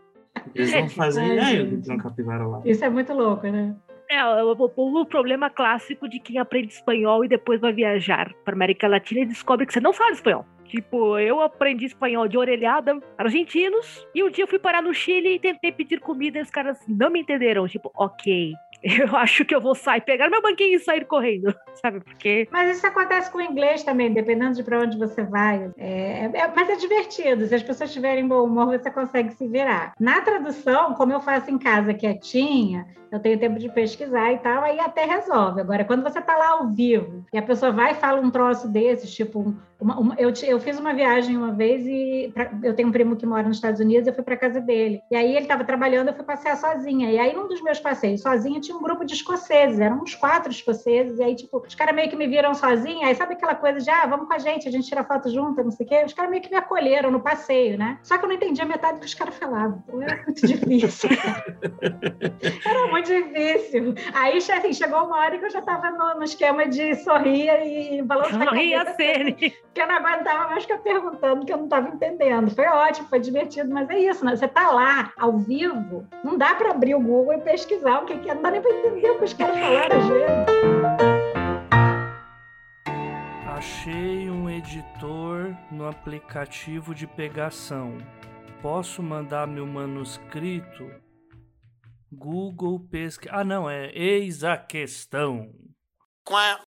Eles não fazem ideia do que é uma capivara lá. Isso é muito louco, né? É, o, o, problema clássico de quem aprende espanhol e depois vai viajar para América Latina e descobre que você não fala espanhol. Tipo, eu aprendi espanhol de orelhada, argentinos, e um dia eu fui parar no Chile e tentei pedir comida e os caras não me entenderam. Tipo, ok, eu acho que eu vou sair, pegar meu banquinho e sair correndo, sabe? Porque. Mas isso acontece com o inglês também, dependendo de para onde você vai. É, é, mas é divertido. Se as pessoas tiverem bom humor, você consegue se virar. Na tradução, como eu faço em casa quietinha, eu tenho tempo de pesquisar e tal, aí até resolve. Agora, quando você está lá ao vivo e a pessoa vai e fala um troço desses, tipo, uma, uma, eu, eu fiz uma viagem uma vez e pra, eu tenho um primo que mora nos Estados Unidos, eu fui para casa dele. E aí ele estava trabalhando, eu fui passear sozinha. E aí, num dos meus passeios sozinha, tinha um grupo de escoceses, eram uns quatro escoceses. E aí, tipo, os caras meio que me viram sozinha. Aí, sabe aquela coisa de, ah, vamos com a gente, a gente tira foto junto, não sei o quê? Os caras meio que me acolheram no passeio, né? Só que eu não entendia metade do que os caras falavam. Era muito difícil. era muito difícil. Aí, assim, chegou uma hora que eu já estava no, no, esquema de sorrir e balançar Sorria a cabeça. Porque eu não aguentava mais ficar perguntando, que eu não estava entendendo. Foi ótimo, foi divertido, mas é isso, né? Você está lá, ao vivo, não dá para abrir o Google e pesquisar o que, que é, não dá nem para entender o que os caras falaram às vezes. Achei um editor no aplicativo de pegação. Posso mandar meu manuscrito Google pesquisa. Ah, não, é eis a questão. Quá.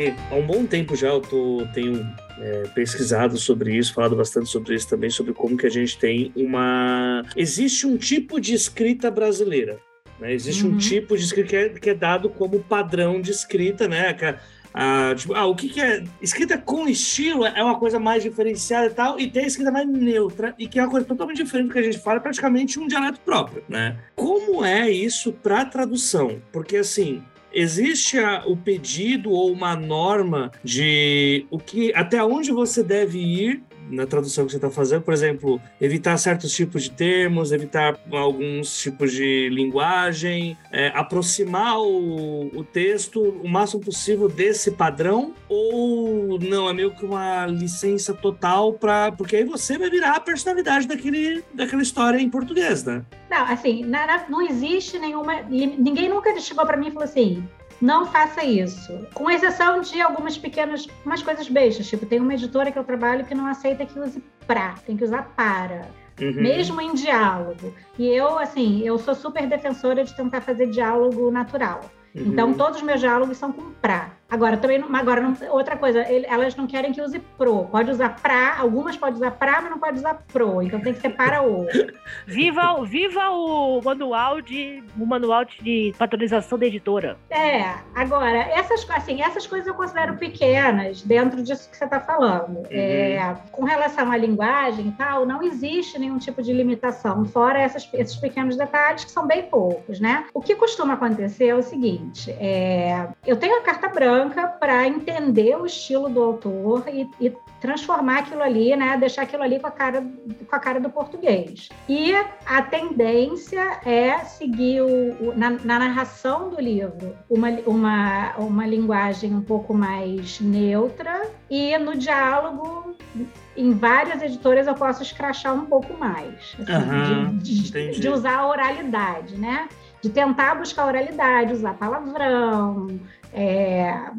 Aqui. Há um bom tempo já eu tô, tenho é, pesquisado sobre isso, falado bastante sobre isso também, sobre como que a gente tem uma... Existe um tipo de escrita brasileira, né? Existe uhum. um tipo de escrita que é, que é, dado como padrão de escrita, né? Ah, tipo, ah, o que, que, é escrita com estilo é uma coisa mais diferenciada e tal, e tem a escrita mais neutra, e que é uma coisa totalmente diferente do que a gente fala, é praticamente um dialeto próprio, né? Como é isso para tradução? Porque assim, existe a, o pedido ou uma norma de o que até onde você deve ir na tradução que você está fazendo, por exemplo, evitar certos tipos de termos, evitar alguns tipos de linguagem, é, aproximar o, o, texto o máximo possível desse padrão, ou não, é meio que uma licença total para. Porque aí você vai virar a personalidade daquele, daquela história em português, né? Não, assim, não existe nenhuma. Ninguém nunca chegou para mim e falou assim: não faça isso. Com exceção de algumas pequenas, umas coisas bestas, tipo, tem uma editora que eu trabalho que não aceita que use pra, tem que usar para. Uhum. Mesmo em diálogo. E eu, assim, eu sou super defensora de tentar fazer diálogo natural. Então, uhum. Então, todos os meus diálogos são com pra. Agora, também, agora não, outra coisa, ele, elas não querem que use pro. Pode usar pra, algumas pode usar pra, mas não pode usar pro. Então tem que ser para o. viva, viva o manual de o manual de patronização da editora. É, agora, essas, assim, essas coisas eu considero pequenas dentro disso que você está falando. Uhum. É, com relação à linguagem e tal, não existe nenhum tipo de limitação, fora essas, esses pequenos detalhes que são bem poucos, né? O que costuma acontecer é o seguinte: é, eu tenho a carta branca branca para entender o estilo do autor e, e, transformar aquilo ali, né? Deixar aquilo ali com a cara, com a cara do português. E a tendência é seguir o, o, na, na, narração do livro uma, uma, uma linguagem um pouco mais neutra e no diálogo em várias editoras eu posso escrachar um pouco mais, assim, uhum, de, de, de, usar a oralidade, né? De tentar buscar oralidade, usar palavrão, é,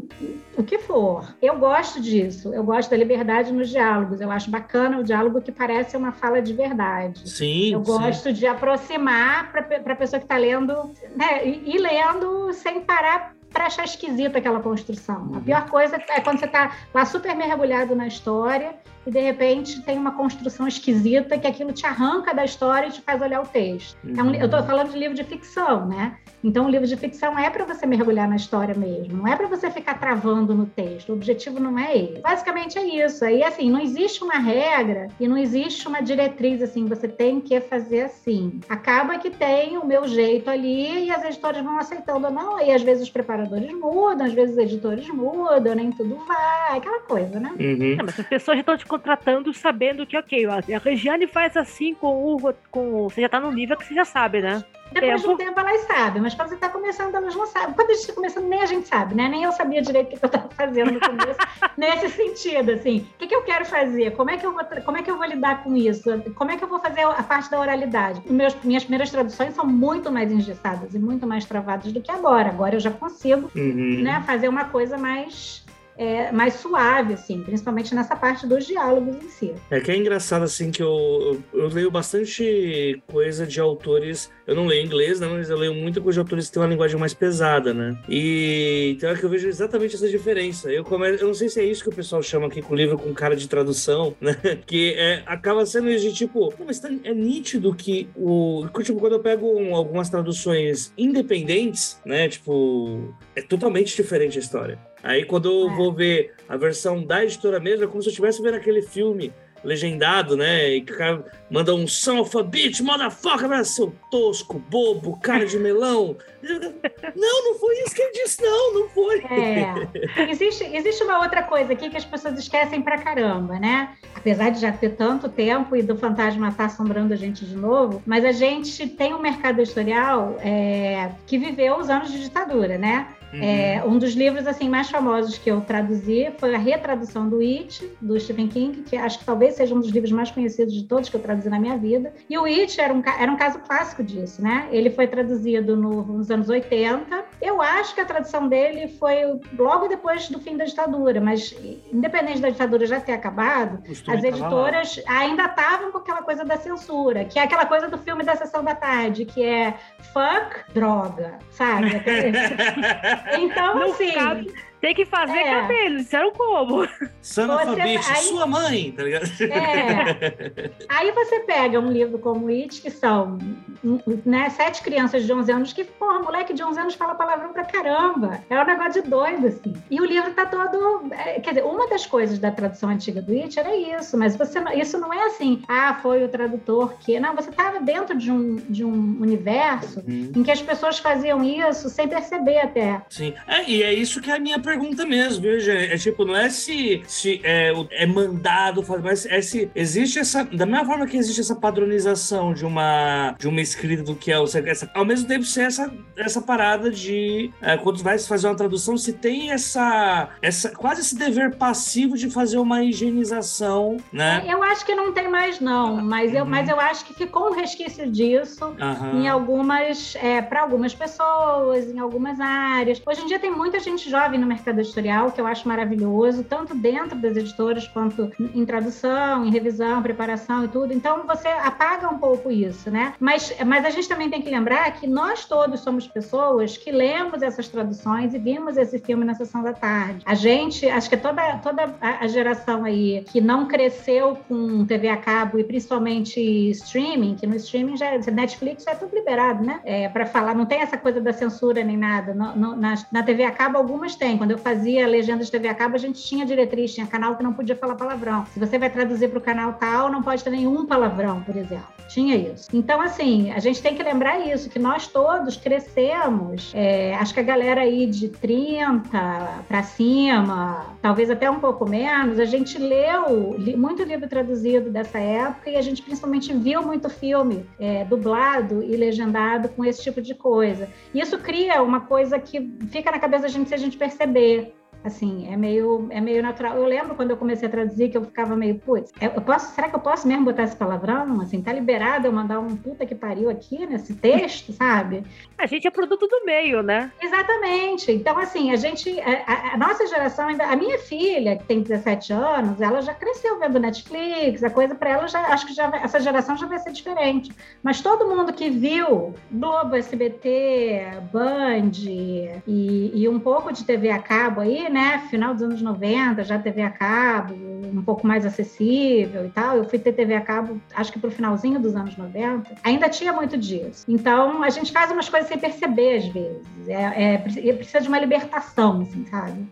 o que for. Eu gosto disso, eu gosto da liberdade nos diálogos, eu acho bacana o diálogo que parece uma fala de verdade. Sim. Eu gosto sim. de aproximar para a pessoa que está lendo, né, e, e lendo sem parar para achar esquisita aquela construção. A uhum. pior coisa é quando você está lá super mergulhado na história e de repente tem uma construção esquisita que aquilo te arranca da história e te faz olhar o texto. Uhum. É um, eu estou falando de livro de ficção, né? Então, o livro de ficção é para você mergulhar na história mesmo, não é para você ficar travando no texto. O objetivo não é esse. Basicamente é isso. Aí, assim, não existe uma regra e não existe uma diretriz assim, você tem que fazer assim. Acaba que tem o meu jeito ali e as editoras vão aceitando ou não. Aí, às vezes, os preparadores mudam, às vezes, os editores mudam, nem tudo vai, aquela coisa, né? Uhum. Não, mas as pessoas já estão te contratando sabendo que, ok, a Regiane faz assim com o. Com, você já está no nível que você já sabe, né? Depois de um tempo elas sabem, mas quando você está começando, elas não sabem. Quando a gente está começando, nem a gente sabe, né? Nem eu sabia direito o que eu estava fazendo no começo, nesse sentido, assim. O que, que, eu quero fazer? Como é que eu, vou, como é que eu vou lidar com isso? Como é que eu vou fazer a parte da oralidade? Meus, minhas primeiras traduções são muito mais engessadas e muito mais travadas do que agora. Agora eu já consigo uhum. né, fazer uma coisa mais é, mais suave, assim, principalmente nessa parte dos diálogos em si. É que é engraçado, assim, que eu, eu, eu leio bastante coisa de autores, eu não leio inglês, né, mas eu leio muita coisa de autores que têm uma linguagem mais pesada, né? E então é que eu vejo exatamente essa diferença. Eu, come, eu não sei se é isso que o pessoal chama aqui com o livro com cara de tradução, né? Que é, acaba sendo de tipo, mas tá, é nítido que o. Tipo, quando eu pego um, algumas traduções independentes, né? Tipo, é totalmente diferente a história. Aí quando eu é. vou ver a versão da editora mesmo, é como se eu estivesse vendo aquele filme legendado, né? E que o cara manda um son of a bitch, motherfucker, né? seu tosco, bobo, cara de melão. Não, não foi isso que ele disse, não, não foi. É. Existe, existe uma outra coisa aqui que as pessoas esquecem pra caramba, né? Apesar de já ter tanto tempo e do fantasma estar tá assombrando a gente de novo, mas a gente tem um mercado editorial é, que viveu os anos de ditadura, né? Uhum. É, um dos livros assim mais famosos que eu traduzi foi a retradução do It, do Stephen King, que acho que talvez seja um dos livros mais conhecidos de todos que eu traduzi na minha vida. E o It era um, era um caso clássico disso, né? Ele foi traduzido no, nos anos 80. Eu acho que a tradução dele foi logo depois do fim da ditadura, mas independente da ditadura já ter acabado, as editoras ainda estavam com aquela coisa da censura, que é aquela coisa do filme da sessão da tarde, que é fuck droga, sabe? então, Não assim. Cabe tem que fazer é. cabelo, disseram como? Sanalfabete, aí... sua mãe, tá ligado? É. Aí você pega um livro como It, que são né, sete crianças de 11 anos que, porra, moleque de 11 anos fala palavrão pra caramba. É um negócio de doido, assim. E o livro tá todo... É, quer dizer, uma das coisas da tradução antiga do It era isso, mas você, isso não é assim, ah, foi o tradutor que... Não, você tava dentro de um, de um universo uhum. em que as pessoas faziam isso sem perceber até. Sim, é, e é isso que é a minha pergunta pergunta mesmo, viu, gente? É tipo, não é se, se é, é mandado fazer, mas é se existe essa. Da mesma forma que existe essa padronização de uma, de uma escrita do que é o. Essa, ao mesmo tempo, ser essa, essa parada de. É, quando vai fazer uma tradução, se tem essa, essa. quase esse dever passivo de fazer uma higienização, né? É, eu acho que não tem mais, não, mas, eu, uhum. mas eu acho que ficou um resquício disso uhum. em algumas. É, para algumas pessoas, em algumas áreas. Hoje em dia tem muita gente jovem no mercado mercado editorial, que eu acho maravilhoso, tanto dentro das editoras quanto em tradução, em revisão, preparação e tudo. Então, você apaga um pouco isso, né? Mas, mas a gente também tem que lembrar que nós todos somos pessoas que lemos essas traduções e vimos esse filme na sessão da tarde. A gente, acho que toda, toda a geração aí que não cresceu com TV a cabo e principalmente streaming, que no streaming já Netflix já é tudo liberado, né? É, para falar, não tem essa coisa da censura nem nada. No, no, na, na TV a cabo, algumas têm. Quando quando eu fazia legendas de TV a cabo, a gente tinha diretriz, tinha canal que não podia falar palavrão. Se você vai traduzir para o canal tal, não pode ter nenhum palavrão, por exemplo. Tinha isso. Então, assim, a gente tem que lembrar isso, que nós todos crescemos. É, acho que a galera aí de 30 para cima, talvez até um pouco menos, a gente leu muito livro traduzido dessa época e a gente principalmente viu muito filme é, dublado e legendado com esse tipo de coisa. Isso cria uma coisa que fica na cabeça da gente se a gente perceber saber Assim, é meio, é meio natural. Eu lembro quando eu comecei a traduzir que eu ficava meio, putz, eu posso, será que eu posso mesmo botar esse palavrão? Assim, tá liberado eu mandar um puta que pariu aqui nesse texto, sabe? A gente é produto do meio, né? Exatamente. Então, assim, a gente, a, a, nossa geração ainda, a minha filha, que tem 17 anos, ela já cresceu vendo Netflix, a coisa para ela já, acho que já essa geração já vai ser diferente. Mas todo mundo que viu Globo, SBT, Band e, e um pouco de TV a cabo aí, né, final dos anos 90, já TV a cabo, um pouco mais acessível e tal. Eu fui ter TV a cabo, acho que pro finalzinho dos anos 90, ainda tinha muito disso. Então, a gente faz umas coisas sem perceber às vezes. É, é, precisa de uma libertação, assim, sabe?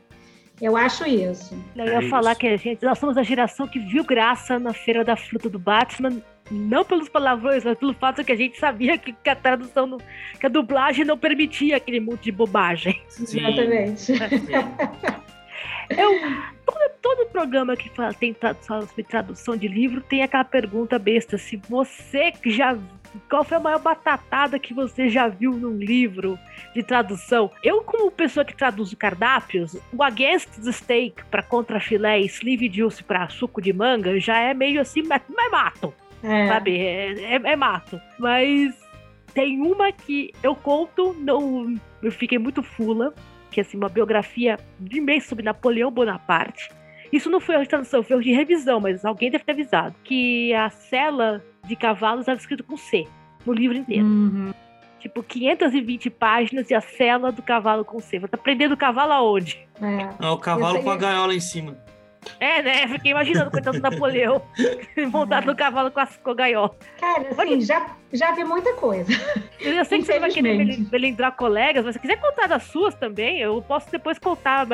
Eu acho isso. Eu ia é falar isso. que a gente, nós somos a geração que viu graça na Feira da Fruta do Batman, não pelos palavrões, mas pelo fato que a gente sabia que, que a tradução, não, que a dublagem não permitia aquele monte de bobagem. Sim. Exatamente. Eu, todo, todo programa que tem tradução, tradução de livro tem aquela pergunta besta: se você já qual foi a maior batatada que você já viu num livro de tradução? Eu, como pessoa que traduz cardápios, o against the steak para contra filé e sleeve juice para suco de manga já é meio assim, mas mato. É. Sabe? É, é, é mato. Mas tem uma que eu conto, não, eu fiquei muito fula, que é assim, uma biografia de mês sobre Napoleão Bonaparte. Isso não foi a tradução, foi de revisão, mas alguém deve ter avisado. Que a cela de cavalos estava escrito com C no livro inteiro. Uhum. Tipo, 520 páginas e a cela do cavalo com C. Você tá prendendo o cavalo aonde? É. o cavalo com a gaiola em cima. É, né? Fiquei imaginando o coitado do Napoleão montado no cavalo com a, com a gaiola. Cara, assim, já, já vi muita coisa. Eu sei que você vai querer melindrar colegas, mas se quiser contar das suas também, eu posso depois contar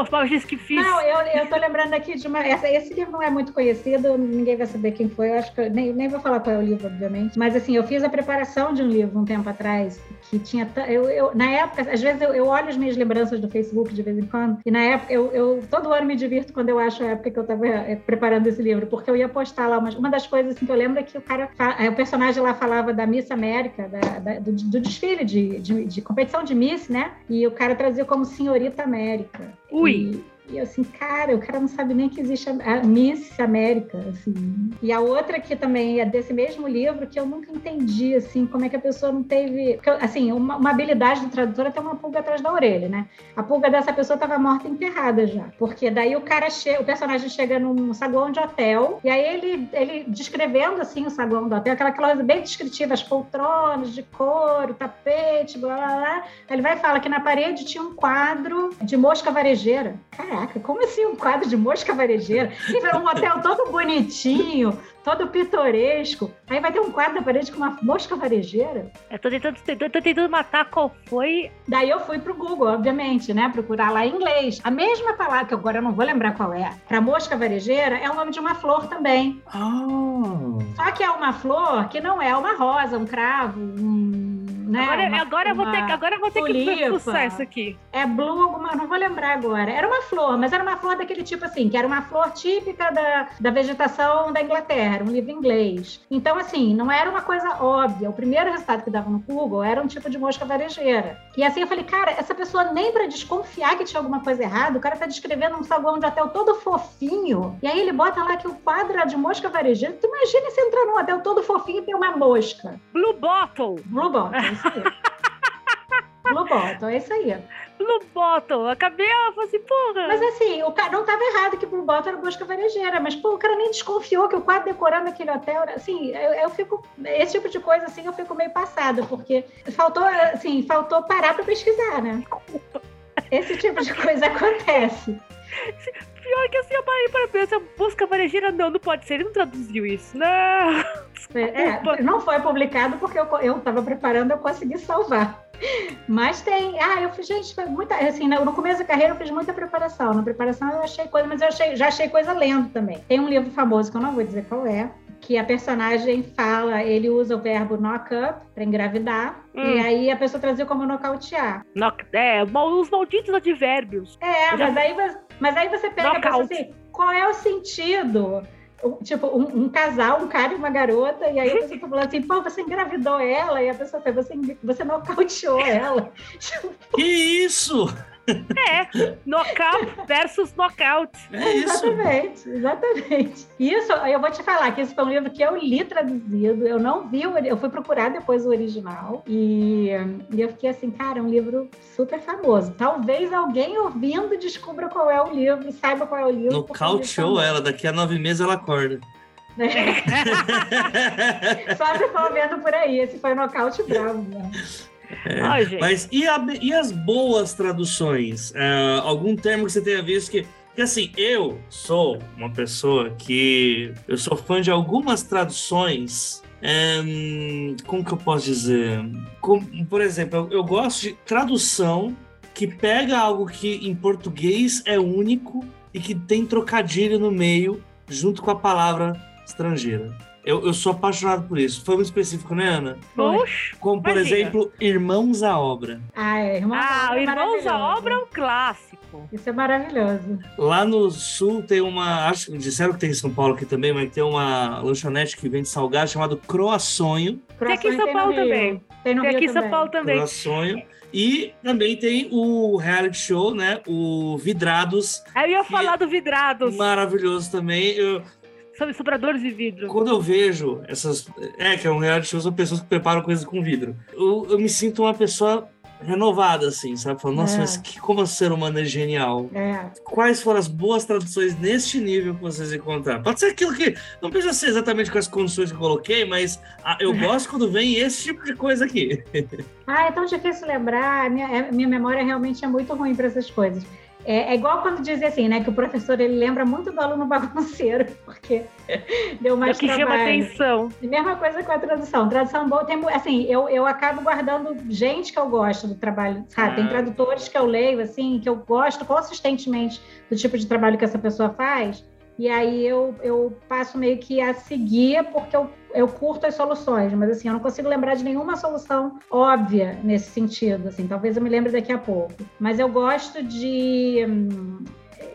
as páginas que fiz. Não, eu, eu tô lembrando aqui de uma. Essa, esse livro não é muito conhecido, ninguém vai saber quem foi. Eu acho que eu, nem, nem vou falar qual é o livro, obviamente. Mas assim, eu fiz a preparação de um livro um tempo atrás, que tinha. Eu, eu, na época, às vezes eu, eu olho as minhas lembranças do Facebook de vez em quando, e na época, eu, eu todo ano me divirto quando eu acho a época que eu estava eh, preparando esse livro, porque eu ia postar lá umas, uma das coisas assim, que eu lembro é que o cara, eh, o personagem lá falava da Miss América, da, da, do, do, desfile de, de, de, competição de Miss, né? E o cara trazia como Senhorita América. Ui! E, e assim, cara, o cara não sabe nem que existe a Miss América, assim. E a outra que também é desse mesmo livro, que eu nunca entendi, assim, como é que a pessoa não teve... Porque, assim, uma, uma habilidade do tradutor é ter uma pulga atrás da orelha, né? A pulga dessa pessoa estava morta enterrada já. Porque daí o cara chega, o personagem chega num saguão de hotel, e aí ele, ele descrevendo, assim, o saguão do hotel, aquela coisa bem descritiva, as poltronas de couro, tapete, blá, blá, blá. Ele vai e fala que na parede tinha um quadro de mosca varejeira. Cara, Caraca, como assim um quadro de mosca varejeira? Um hotel todo bonitinho, todo pitoresco. Aí vai ter um quadro na parede com uma mosca varejeira. Eu tô tentando, tô, tô tentando matar qual foi. Daí eu fui pro Google, obviamente, né? Procurar lá em inglês. A mesma palavra, que agora eu não vou lembrar qual é, pra mosca varejeira, é o nome de uma flor também. Oh. Só que é uma flor que não é uma rosa, um cravo, um né? Agora, uma, agora eu vou ter, agora eu vou ter que fuçar isso aqui. É blue alguma, não vou lembrar agora. Era uma flor, mas era uma flor daquele tipo assim, que era uma flor típica da, da vegetação da Inglaterra, um livro inglês. Então, assim, não era uma coisa óbvia. O primeiro resultado que dava no Google era um tipo de mosca varejeira. E assim eu falei, cara, essa pessoa nem para desconfiar que tinha alguma coisa errada, o cara tá descrevendo um saguão de hotel todo fofinho, e aí ele bota lá que o quadro era de mosca varejeira. Tu imagina se entrar num hotel todo fofinho e tem uma mosca. Blue Bottle. Blue Bottle, isso aí. Bottle, é isso aí. Blue Bottle, acabei, ela falou assim, porra. Mas assim, o cara não estava errado que Blue Bottle era busca varejeira, mas pô, o cara nem desconfiou que o quadro decorando aquele hotel, assim, eu, eu fico, esse tipo de coisa assim, eu fico meio passada, porque faltou, assim, faltou parar para pesquisar, né? Esse tipo de coisa acontece. Pior que assim, eu parei para pensar, busca varejeira, não, não pode ser, ele não traduziu isso, não. É, não foi publicado porque eu, eu tava preparando, eu consegui salvar. Mas tem. Ah, eu fiz, gente, foi muita. Assim, no começo da carreira eu fiz muita preparação. Na preparação eu achei coisa, mas eu achei, já achei coisa lendo também. Tem um livro famoso que eu não vou dizer qual é, que a personagem fala, ele usa o verbo knock up para engravidar, hum. e aí a pessoa trazia como nocautear. Knock, é, os malditos advérbios. É, mas, aí, mas aí você pega e pensa assim, qual é o sentido? tipo, um, um, casal, um cara e uma garota, e aí a pessoa tá falando assim, pô, você engravidou ela, e a pessoa fala, você, você nocauteou ela. Que isso? É, knockout versus knockout. É isso. Exatamente, exatamente. Isso, eu vou te falar que esse foi um livro que eu li traduzido, eu não vi, eu fui procurar depois o original, e, e eu fiquei assim, cara, é um livro super famoso. Talvez alguém ouvindo descubra qual é o livro, saiba qual é o livro. Nocauteou ela, daqui a nove meses ela acorda. Só se for vendo por aí, esse foi nocaute bravo. Né? É, Ai, mas e, a, e, as boas traduções? Uh, algum termo que você tenha visto que. Porque assim, eu sou uma pessoa que. Eu sou fã de algumas traduções. Um, como que eu posso dizer? Como, por exemplo, eu, eu gosto de tradução que pega algo que em português é único e que tem trocadilho no meio junto com a palavra estrangeira. Eu, eu sou apaixonado por isso. Foi muito específico, né, Ana? Oxe, Como, por imagina. exemplo, Irmãos à Obra. Ah, é. Irmãos ah, à Irmãos à Obra é um clássico. Isso é maravilhoso. Lá no sul tem uma. Acho que disseram que tem em São Paulo aqui também, mas tem uma lanchonete que vende salgado chamado Croaçonho. Tem aqui em São Paulo também. Tem, tem aqui em São Paulo também. Croaçonho. E também tem o reality show, né? O Vidrados. Eu ia falar do Vidrados. Maravilhoso também. Eu, são sobradores de vidro. Quando eu vejo essas. É, que é um reality show, são pessoas que preparam coisas com vidro. Eu, eu me sinto uma pessoa renovada, assim, sabe? Falando, nossa, é. mas que, como o ser humano é genial. É. Quais foram as boas traduções neste nível que vocês encontraram? Pode ser aquilo que. Não precisa ser exatamente com as condições que eu coloquei, mas ah, eu gosto quando vem esse tipo de coisa aqui. ah, é tão difícil lembrar. Minha, é, minha memória realmente é muito ruim para essas coisas. É, é, igual quando dizem assim, né? Que o professor ele lembra muito do aluno bagunceiro, porque deu mais é que trabalho. chama atenção. E mesma coisa com a tradução. Tradução boa tem, assim, eu, eu acabo guardando gente que eu gosto do trabalho, sabe? Ah. Tem tradutores que eu leio, assim, que eu gosto consistentemente do tipo de trabalho que essa pessoa faz. E aí eu, eu passo meio que a seguir, porque eu, eu curto as soluções, mas assim, eu não consigo lembrar de nenhuma solução óbvia nesse sentido, assim, talvez eu me lembre daqui a pouco. Mas eu gosto de.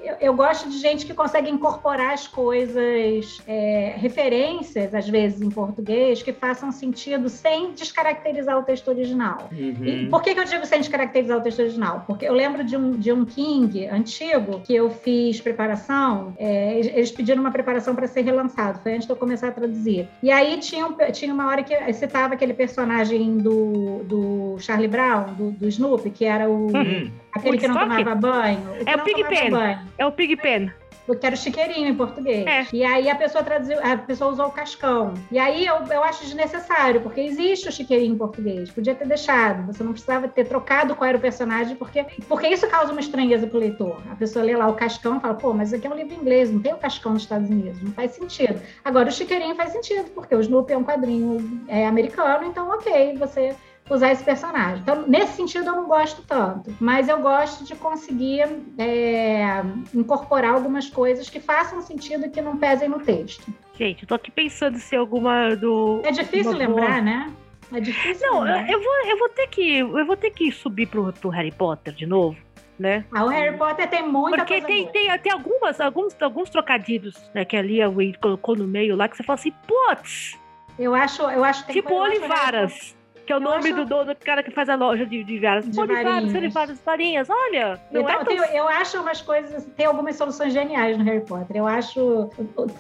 Eu, eu, gosto de gente que consegue incorporar as coisas, é, referências, às vezes, em português, que façam sentido sem descaracterizar o texto original. Uhum. E por que, que eu digo sem descaracterizar o texto original? Porque eu lembro de um, de um King antigo que eu fiz preparação, é, eles pediram uma preparação para ser relançado, foi antes de eu começar a traduzir. E aí tinha, um, tinha uma hora que citava aquele personagem do, do Charlie Brown, do, do Snoopy, que era o. Uhum. Aquele que não tomava banho. É o Pigpen. É o Pigpen que era o chiqueirinho em português. É. E aí a pessoa traduziu, a pessoa usou o cascão. E aí eu, eu acho desnecessário, porque existe o chiqueirinho em português. Podia ter deixado, você não precisava ter trocado qual era o personagem, porque, porque isso causa uma estranheza pro leitor. A pessoa lê lá o cascão e fala, pô, mas aqui é um livro inglês, não tem o cascão nos Estados Unidos, não faz sentido. Agora o chiqueirinho faz sentido, porque o Snoopy é um quadrinho é, americano, então ok, você usar esse personagem. Então, nesse sentido, eu não gosto tanto, mas eu gosto de conseguir é, incorporar algumas coisas que façam sentido e que não pesem no texto. Gente, eu tô aqui pensando se alguma do. É difícil lembrar, boa... né? É difícil. Não, eu vou, eu vou ter que, eu vou ter que subir pro, pro Harry Potter de novo. Né? Ah, o Harry Potter tem muita Porque tem, boa. tem, tem algumas, alguns, alguns trocadilhos né, que ali a Wade colocou no meio lá que você fala assim, putz! Eu acho, eu acho Tipo Olivaras que é o nome acho... do dono, do cara que faz a loja de, de varas. De varinhas. de várias varinhas, olha. Então, é tão... tem, eu acho umas coisas, tem algumas soluções geniais no Harry Potter. Eu acho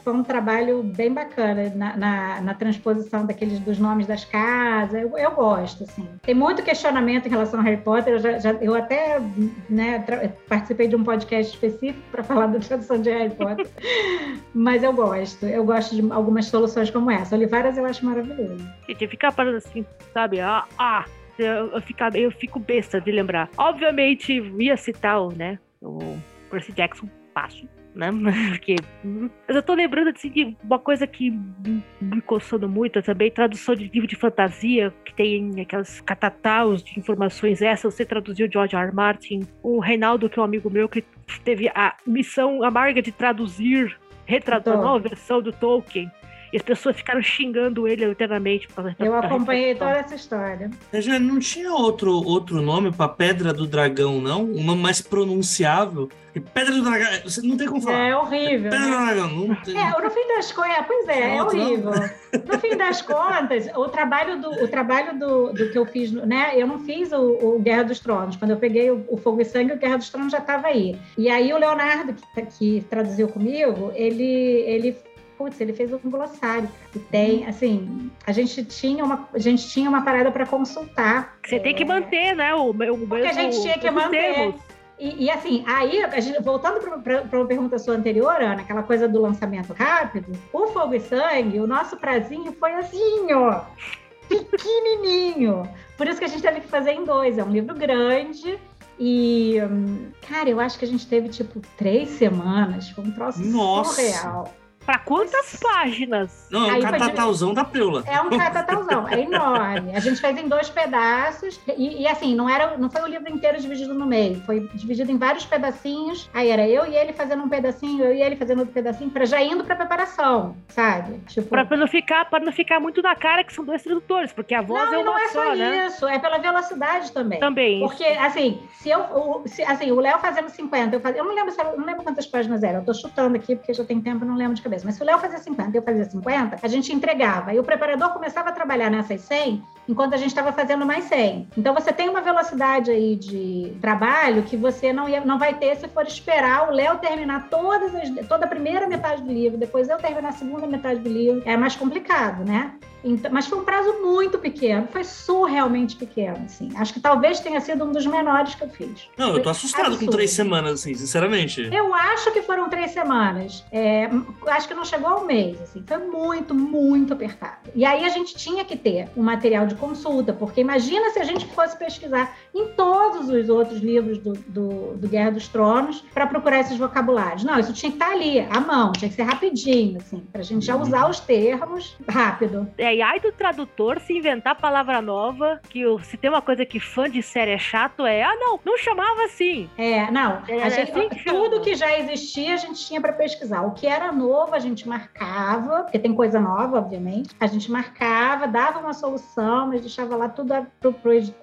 foi um trabalho bem bacana na, na, na transposição daqueles dos nomes das casas. Eu, eu, gosto, assim. Tem muito questionamento em relação ao Harry Potter. Eu, já, já eu até né, participei de um podcast específico para falar da tradução de Harry Potter. Mas eu gosto. Eu gosto de algumas soluções como essa. Olivaras eu acho maravilhoso. Gente, ficar parando assim, sabe? Ah, ah eu, eu, fico, eu fico besta de lembrar. Obviamente, ia citar o, né, o Percy Jackson, passo, né? Porque. Hum, mas eu tô lembrando assim, de uma coisa que me coçando muito também, tradução de livro de fantasia, que tem aquelas catataus de informações essas. Você traduziu George R. R. Martin. O Reinaldo, que é um amigo meu, que teve a missão amarga de traduzir, retraduzir a nova versão do Tolkien. E as pessoas ficaram xingando ele eternamente. Eu acompanhei toda essa história. Já não tinha outro, outro nome para Pedra do Dragão, não? Um nome mais pronunciável? Pedra do Dragão, você não tem como falar. É horrível. Pedra né? do Dragão, não tem. É, no fim das contas, é, pois é, é horrível. No fim das contas, o trabalho do, o trabalho do, do que eu fiz, né? Eu não fiz o, o Guerra dos Tronos. Quando eu peguei o, o, Fogo e Sangue, o Guerra dos Tronos já estava aí. E aí o Leonardo, que, que traduziu comigo, ele, ele putz, ele fez um glossário. E tem, assim, a gente tinha uma, a gente tinha uma parada para consultar. Você é... tem que manter, né? O, o, Porque a gente tinha que manter. E, e, assim, aí, gente, voltando para uma pergunta sua anterior, Ana, aquela coisa do lançamento rápido, o Fogo e Sangue, o nosso prazinho foi assim, ó, pequenininho. Por isso que a gente teve que fazer em dois. É um livro grande. E, cara, eu acho que a gente teve, tipo, três semanas. Foi um troço Nossa. surreal. Para quantas páginas? Não, é um catatauzão da Preula. É um catatauzão, é enorme. A gente fez em dois pedaços e, e, assim, não era, não foi o livro inteiro dividido no meio, foi dividido em vários pedacinhos. Aí era eu e ele fazendo um pedacinho, eu e ele fazendo outro pedacinho, para já indo para preparação, sabe? Tipo, para não ficar, para não ficar muito na cara que são dois tradutores, porque a voz não, é uma não é só, só né? isso, é pela velocidade também. Também. Porque assim, se eu, o, se, assim, o Léo fazendo 50, eu, faz, eu não lembro, eu não lembro quantas páginas eram. Eu tô chutando aqui porque já tem tempo, não lembro de cabeça. Mas se o Léo fazia 50 50, eu fazia 50, a gente entregava. E o preparador começava a trabalhar nessas 100 enquanto a gente estava fazendo mais 100. Então você tem uma velocidade aí de trabalho que você não, ia, não vai ter se for esperar o Léo terminar todas as, toda a primeira metade do livro, depois eu terminar a segunda metade do livro. É mais complicado, né? Então, mas foi um prazo muito pequeno, foi surrealmente pequeno, assim. Acho que talvez tenha sido um dos menores que eu fiz. Não, eu tô assustado absurdo. com três semanas, assim, sinceramente. Eu acho que foram três semanas. É, acho que não chegou ao mês, assim. Foi muito, muito apertado. E aí a gente tinha que ter um material de consulta, porque imagina se a gente fosse pesquisar em todos os outros livros do, do, do Guerra dos Tronos para procurar esses vocabulários. Não, isso tinha que estar ali, à mão, tinha que ser rapidinho, assim, para a gente já usar os termos rápido. É aí, ai do tradutor se inventar palavra nova, que se tem uma coisa que fã de série é chato, é, ah, não, não chamava assim. É, não. É, a gente, assim que tudo que já existia, a gente tinha para pesquisar. O que era novo, a gente marcava, porque tem coisa nova, obviamente. A gente marcava, dava uma solução, mas deixava lá tudo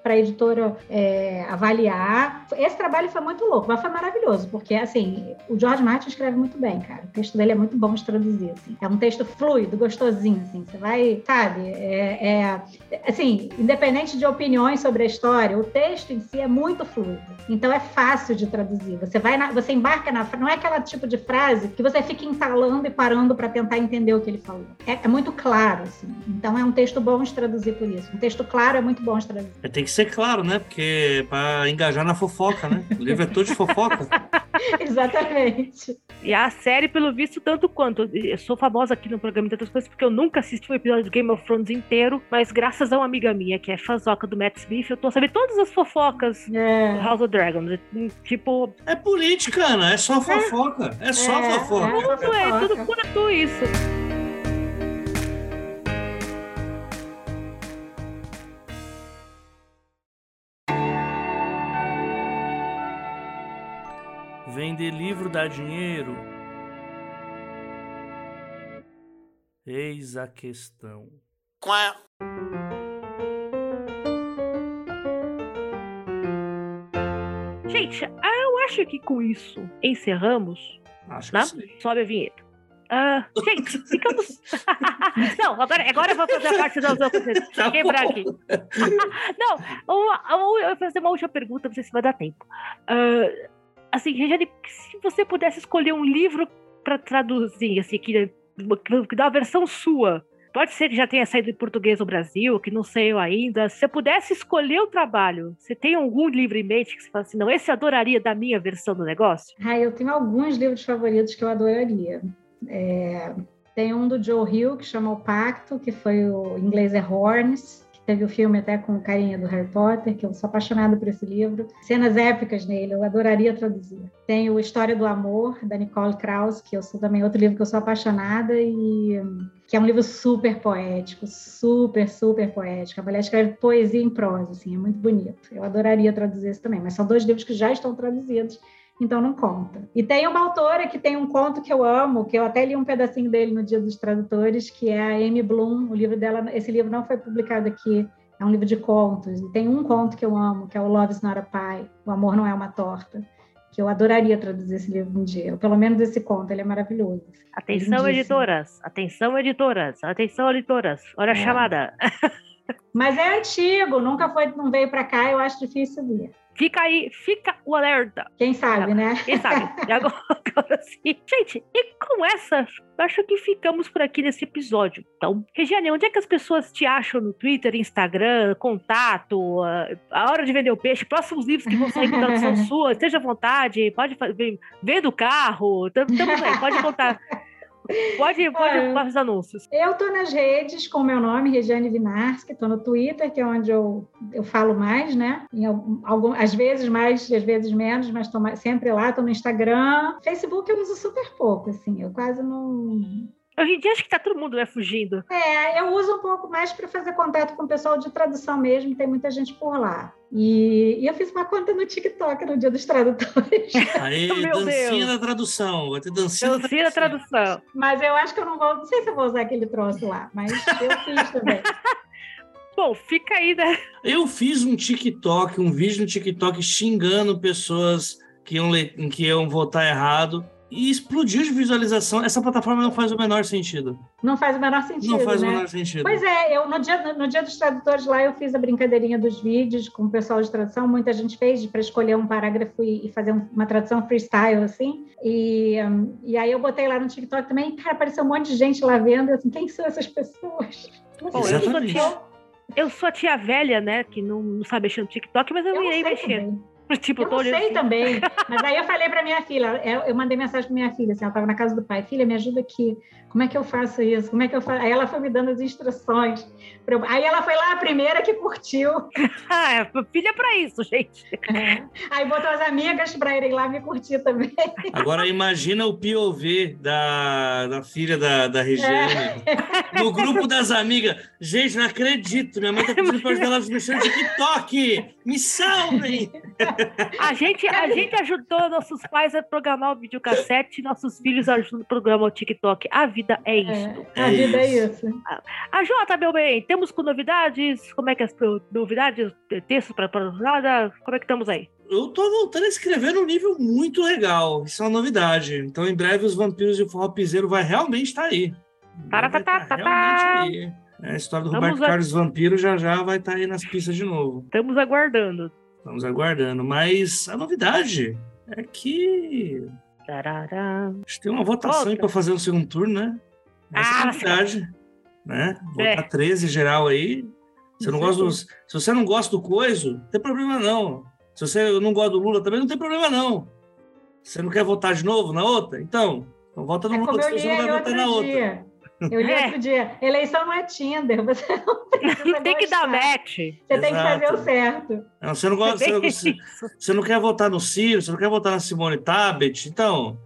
para a editora é, avaliar. Esse trabalho foi muito louco, mas foi maravilhoso, porque, assim, o George Martin escreve muito bem, cara. O texto dele é muito bom de traduzir, assim. É um texto fluido, gostosinho, assim. Você vai, sabe? É, é, assim, independente de opiniões sobre a história, o texto em si é muito fluido. Então é fácil de traduzir. Você vai, na, você embarca na, não é aquela tipo de frase que você fica entalando e parando para tentar entender o que ele falou. É, é, muito claro, assim. Então é um texto bom de traduzir por isso. Um texto claro é muito bom de traduzir. É, tem que ser claro, né? Porque para engajar na fofoca, né? O livro é todo de fofoca. Exatamente. E a série, pelo visto, tanto quanto. Eu sou famosa aqui no programa de outras coisas porque eu nunca assisti um episódio de Game of Thrones inteiro, mas graças a uma amiga minha que é fãzoca do Matt Smith, eu tô sabendo todas as fofocas é. do House of Dragons. Tipo. É política, Ana. É só fofoca. É, é só é, fofoca. É, tudo é, tudo quanto isso. Vender livro dá dinheiro? Eis a questão. Quá. Gente, eu acho que com isso encerramos. Acho né? que sim. Sobe a vinheta. Uh, gente, ficamos. não, agora, agora eu vou fazer a parte das outras. Tá quebrar aqui. não, eu vou fazer uma última pergunta, não sei se vai dar tempo. Uh, assim, Regiane, se você pudesse escolher um livro para traduzir, assim, que, que dá uma versão sua, pode ser que já tenha saído em português no Brasil, que não sei eu ainda. Se você pudesse escolher o trabalho, você tem algum livro em mente que você fala assim, não, esse adoraria da minha versão do negócio? Ah, eu tenho alguns livros favoritos que eu adoraria. É, tem um do Joe Hill, que chama O Pacto, que foi o em inglês é Horns, Teve o filme até com carinha do Harry Potter, que eu sou apaixonada por esse livro. Cenas épicas nele, eu adoraria traduzir. Tem o História do Amor, da Nicole Krauss, que eu sou também outro livro que eu sou apaixonada e que é um livro super poético, super, super poético. A mulher escreve poesia em prosa, assim, é muito bonito. Eu adoraria traduzir esse também, mas são dois livros que já estão traduzidos então não conta. E tem uma autora que tem um conto que eu amo, que eu até li um pedacinho dele no Dia dos Tradutores, que é a Amy Bloom. O livro dela, esse livro não foi publicado aqui, é um livro de contos. E tem um conto que eu amo, que é o Love is Not a Pie, O Amor Não é uma Torta, que eu adoraria traduzir esse livro um dia. Ou pelo menos esse conto, ele é maravilhoso. Atenção, editoras! Atenção, editoras! Atenção, editoras! Olha a é. chamada! Mas é antigo, nunca foi, não veio para cá, eu acho difícil ler. Fica aí, fica o alerta. Quem sabe, né? Quem sabe. E agora, agora sim. Gente, e com essa, acho que ficamos por aqui nesse episódio. Então, Regiane, onde é que as pessoas te acham no Twitter, Instagram, contato, a hora de vender o peixe, próximos livros que vão sair com tradução sua, esteja à vontade, pode vê do carro, estamos aí, pode contar. Pode, pode é, os anúncios. Eu estou nas redes com o meu nome, Regiane Vinarski, estou no Twitter, que é onde eu, eu falo mais, né? Em algum, às vezes mais, às vezes menos, mas estou sempre lá, estou no Instagram. Facebook eu uso super pouco, assim, eu quase não Hoje em dia acho que tá todo mundo né, fugindo. É, eu uso um pouco mais para fazer contato com o pessoal de tradução mesmo, tem muita gente por lá. E, e eu fiz uma conta no TikTok no dia dos tradutores. Aí, dancinha da tradução, vai ter dancinha, dancinha da tradução. tradução. Mas eu acho que eu não vou, não sei se eu vou usar aquele troço lá, mas eu fiz também. Bom, fica aí, né? Eu fiz um TikTok, um vídeo no TikTok xingando pessoas que iam, que iam votar errado e explodiu de visualização. Essa plataforma não faz o menor sentido. Não faz o menor sentido. Não faz né? o menor sentido. Pois é, eu no dia, no dia dos tradutores lá eu fiz a brincadeirinha dos vídeos com o pessoal de tradução. Muita gente fez para escolher um parágrafo e, e, fazer uma tradução freestyle, assim. E, um, e aí eu botei lá no TikTok também, cara, apareceu um monte de gente lá vendo. Assim, quem são essas pessoas? Bom, eu sou tia, eu sou a tia velha, né, que não, não sabe mexer no TikTok, mas eu, eu irei mexer. Também. Tipo, eu não sei assim. também. Mas aí eu falei para minha filha, eu mandei mensagem para minha filha, assim, ela estava na casa do pai, filha, me ajuda aqui. Como é que eu faço isso? Como é que eu faço? Aí ela foi me dando as instruções. Eu... Aí ela foi lá a primeira que curtiu. ah, é, filha para isso, gente. É. Aí botou as amigas para irem lá me curtir também. Agora imagina o POV da, da filha da, da Regiane. É. No grupo das amigas. Gente, não acredito. Minha mãe tá pedindo para ajudar ela a mexer no TikTok. Me salvem! A gente, a gente ajudou nossos pais a programar o videocassete, nossos filhos ajudam a programar o TikTok. A vida é, é isso. É, a vida é isso. A, a Jota, meu bem, temos com novidades? Como é que as novidades, textos para nada? Como é que estamos aí? eu tô voltando a escrever num nível muito legal. Isso é uma novidade. Então, em breve, os vampiros e o forró piseiro vai realmente estar tá aí. Tá, tá, tá, tá, tá. É, a história do Roberto a... Carlos Vampiro já já vai estar tá aí nas pistas de novo. Estamos aguardando. Estamos aguardando. Mas a novidade é que. Tarará. A gente tem uma votação para fazer o segundo turno, né? Essa ah, é a novidade. Né? Votar é. 13 geral aí. Você não gosta dos... Se você não gosta do coiso, não tem problema não. Se você não gosta do Lula também, não tem problema não. Você não quer votar de novo na outra? Então, então vota no é Lula, você não vai votar na outra. Eu li é. outro dia, eleição não é Tinder, você não tem que dar match. Você Exato. tem que fazer o certo. Não, você, não gosta, você, você, não quer votar no Ciro, você não quer votar na Simone Tabet, então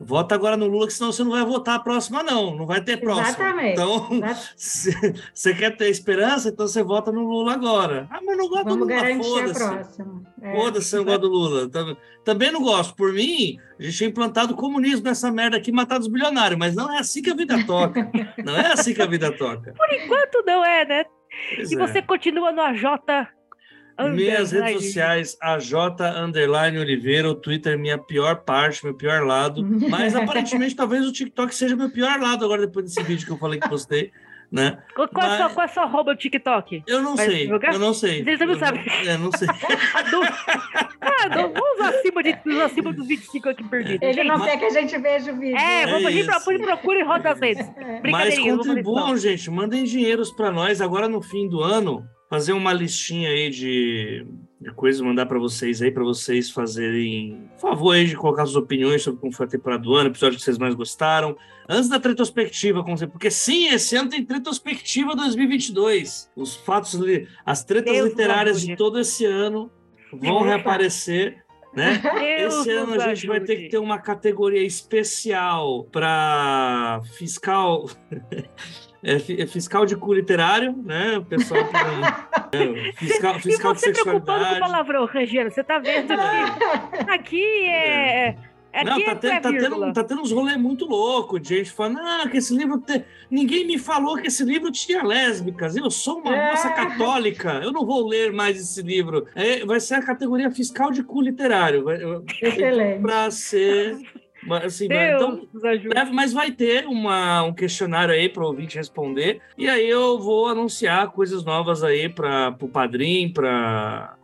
Vota agora no Lula, que senão você não vai votar a próxima, não. Não vai ter próxima. Exatamente. Então, você quer ter esperança, então você vota no Lula agora. Ah, mas não gosto Vamos do Lula. Foda-se. É, Foda-se, não gosto do Lula. Também não gosto. Por mim, a gente tinha implantado o comunismo nessa merda aqui, matado os bilionários. Mas não é assim que a vida toca. não é assim que a vida toca. Por enquanto, não é, né? Pois e é. você continua no AJ minhas redes sociais, AJ Underline Oliveira, o Twitter minha pior parte, meu pior lado. Mas aparentemente talvez o TikTok seja meu pior lado agora, depois desse vídeo que eu falei que postei. Né? Qual, qual, Mas... é sua, qual é sua arroba TikTok? Eu não Vai sei, divulgar? eu não sei. Você não sabe. Eu não sei. ah, não, vamos acima, de, acima dos 25 aqui perdidos. Ele gente. não quer que a gente veja o vídeo. É, vamos é procure, procure e roda as redes. Mas contribuam, gente, mandem dinheiros para nós agora no fim do ano fazer uma listinha aí de, de coisas, mandar para vocês aí, para vocês fazerem favor aí de colocar suas opiniões sobre como foi a temporada do ano, episódio que vocês mais gostaram. Antes da retrospectiva, como sempre, porque sim, esse ano tem retrospectiva 2022. Os fatos, as tretas Deus literárias de todo esse ano vão reaparecer. Né? Deus Esse ano a gente ajude. vai ter que ter uma categoria especial para fiscal é, é, fiscal de cu literário, né? O pessoal que é, fiscal, fiscal de sexualidade. Com palavrão, Regina, você tá vendo que aqui é. é. Aqui não, tá, tendo, tá, tendo, tá tendo uns rolês muito loucos de gente falando ah, que esse livro. Te... Ninguém me falou que esse livro tinha lésbicas. Eu sou uma é. moça católica. Eu não vou ler mais esse livro. É, vai ser a categoria fiscal de cu literário. Excelente. Para ser mas, assim, então, mas vai ter uma, um questionário aí para o ouvinte responder. E aí eu vou anunciar coisas novas aí para o Padrim, para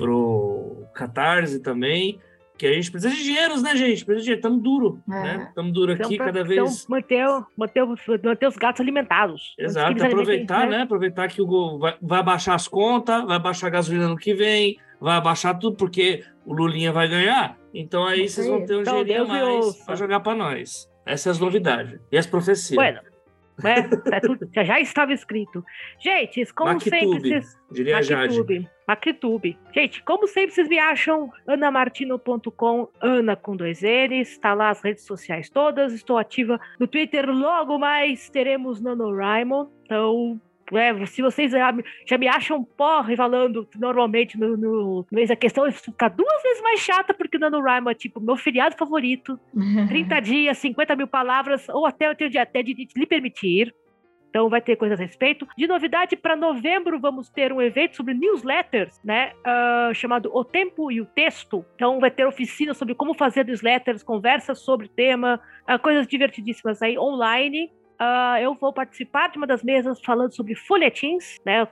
o Catarse também. Que a gente precisa de dinheiro, né, gente? Precisa de dinheiro. Estamos duro, é. né? Estamos duro aqui então, cada então, vez. Manter, manter, manter os gatos alimentados. Exato, aproveitar, né? Aproveitar que o vai, vai baixar as contas, vai baixar a gasolina no que vem, vai abaixar tudo, porque o Lulinha vai ganhar. Então aí vocês vão ter um então, dinheirinho mais para jogar para nós. Essas são as novidades. E as profecias. Bueno. É, é tudo, já estava escrito. Gente, como sempre. Vocês, diria Mactube, Mactube. Gente, como sempre, vocês me acham anamartino.com, Ana com dois N's. Está lá as redes sociais todas. Estou ativa no Twitter. Logo mais teremos NaNoWriMo. Então, é, se vocês já, já me acham porra falando normalmente no, no, no a questão fica duas vezes mais chata, porque o NaNoWriMo é tipo meu feriado favorito. 30 dias, 50 mil palavras, ou até eu tenho até de, de lhe permitir. Então vai ter coisas a respeito. De novidade, para novembro vamos ter um evento sobre newsletters, né? Uh, chamado O Tempo e o Texto. Então vai ter oficina sobre como fazer newsletters, conversas sobre tema, uh, coisas divertidíssimas aí online. Uh, eu vou participar de uma das mesas falando sobre folhetins, né?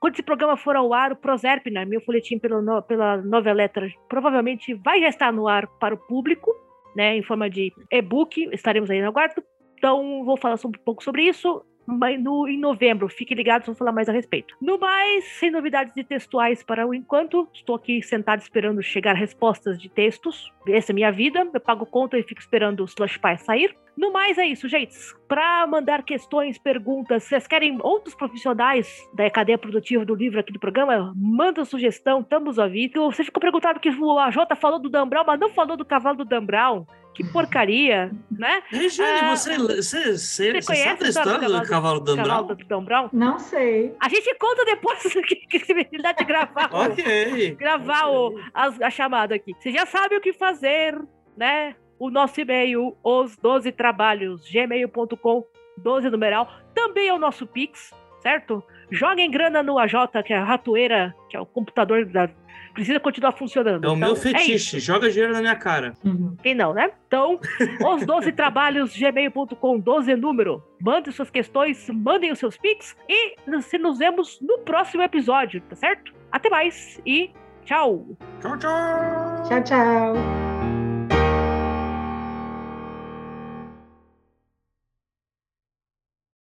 quando esse programa for ao ar, o Proserpina, meu folhetim pela, pela Letra, provavelmente vai já estar no ar para o público, né? Em forma de e-book, estaremos aí no aguardo. Então, vou falar um pouco sobre isso. no, em novembro. Fiquem ligados, vamos falar mais a respeito. No mais, sem novidades de textuais para o enquanto. Estou aqui sentado esperando chegar respostas de textos. Essa é minha vida. Eu pago conta e fico esperando o Slush Pie sair. No mais é isso, gente. Para mandar questões, perguntas, vocês querem outros profissionais da cadeia produtiva do livro aqui do programa? Manda sugestão, estamos ouvindo. Você ficou perguntado que o AJ falou do Dan Brown, mas não falou do cavalo do Dan Brown. Que porcaria, né? Regiane, ah, você, você, você, você conhece a história do cavalo do Dan Brown? Do Dan Brown? Não sei. A gente conta depois que, que de gravar. ok. Gravar o, a, a chamada aqui. Você já sabe o que fazer, né? O nosso e-mail, os 12 trabalhos, gmail.com, 12 numeral, também é o nosso Pix, certo? Joguem grana no AJ, que é a ratoeira, que é o computador da. Precisa continuar funcionando. É o então, meu é fetiche, é joga dinheiro na minha cara. Uhum. Quem não, né? Então, os 12 trabalhos, gmail.com, 12 número. Mandem suas questões, mandem os seus pics e nos vemos no próximo episódio, tá certo? Até mais e tchau! Tchau, tchau! Tchau, tchau!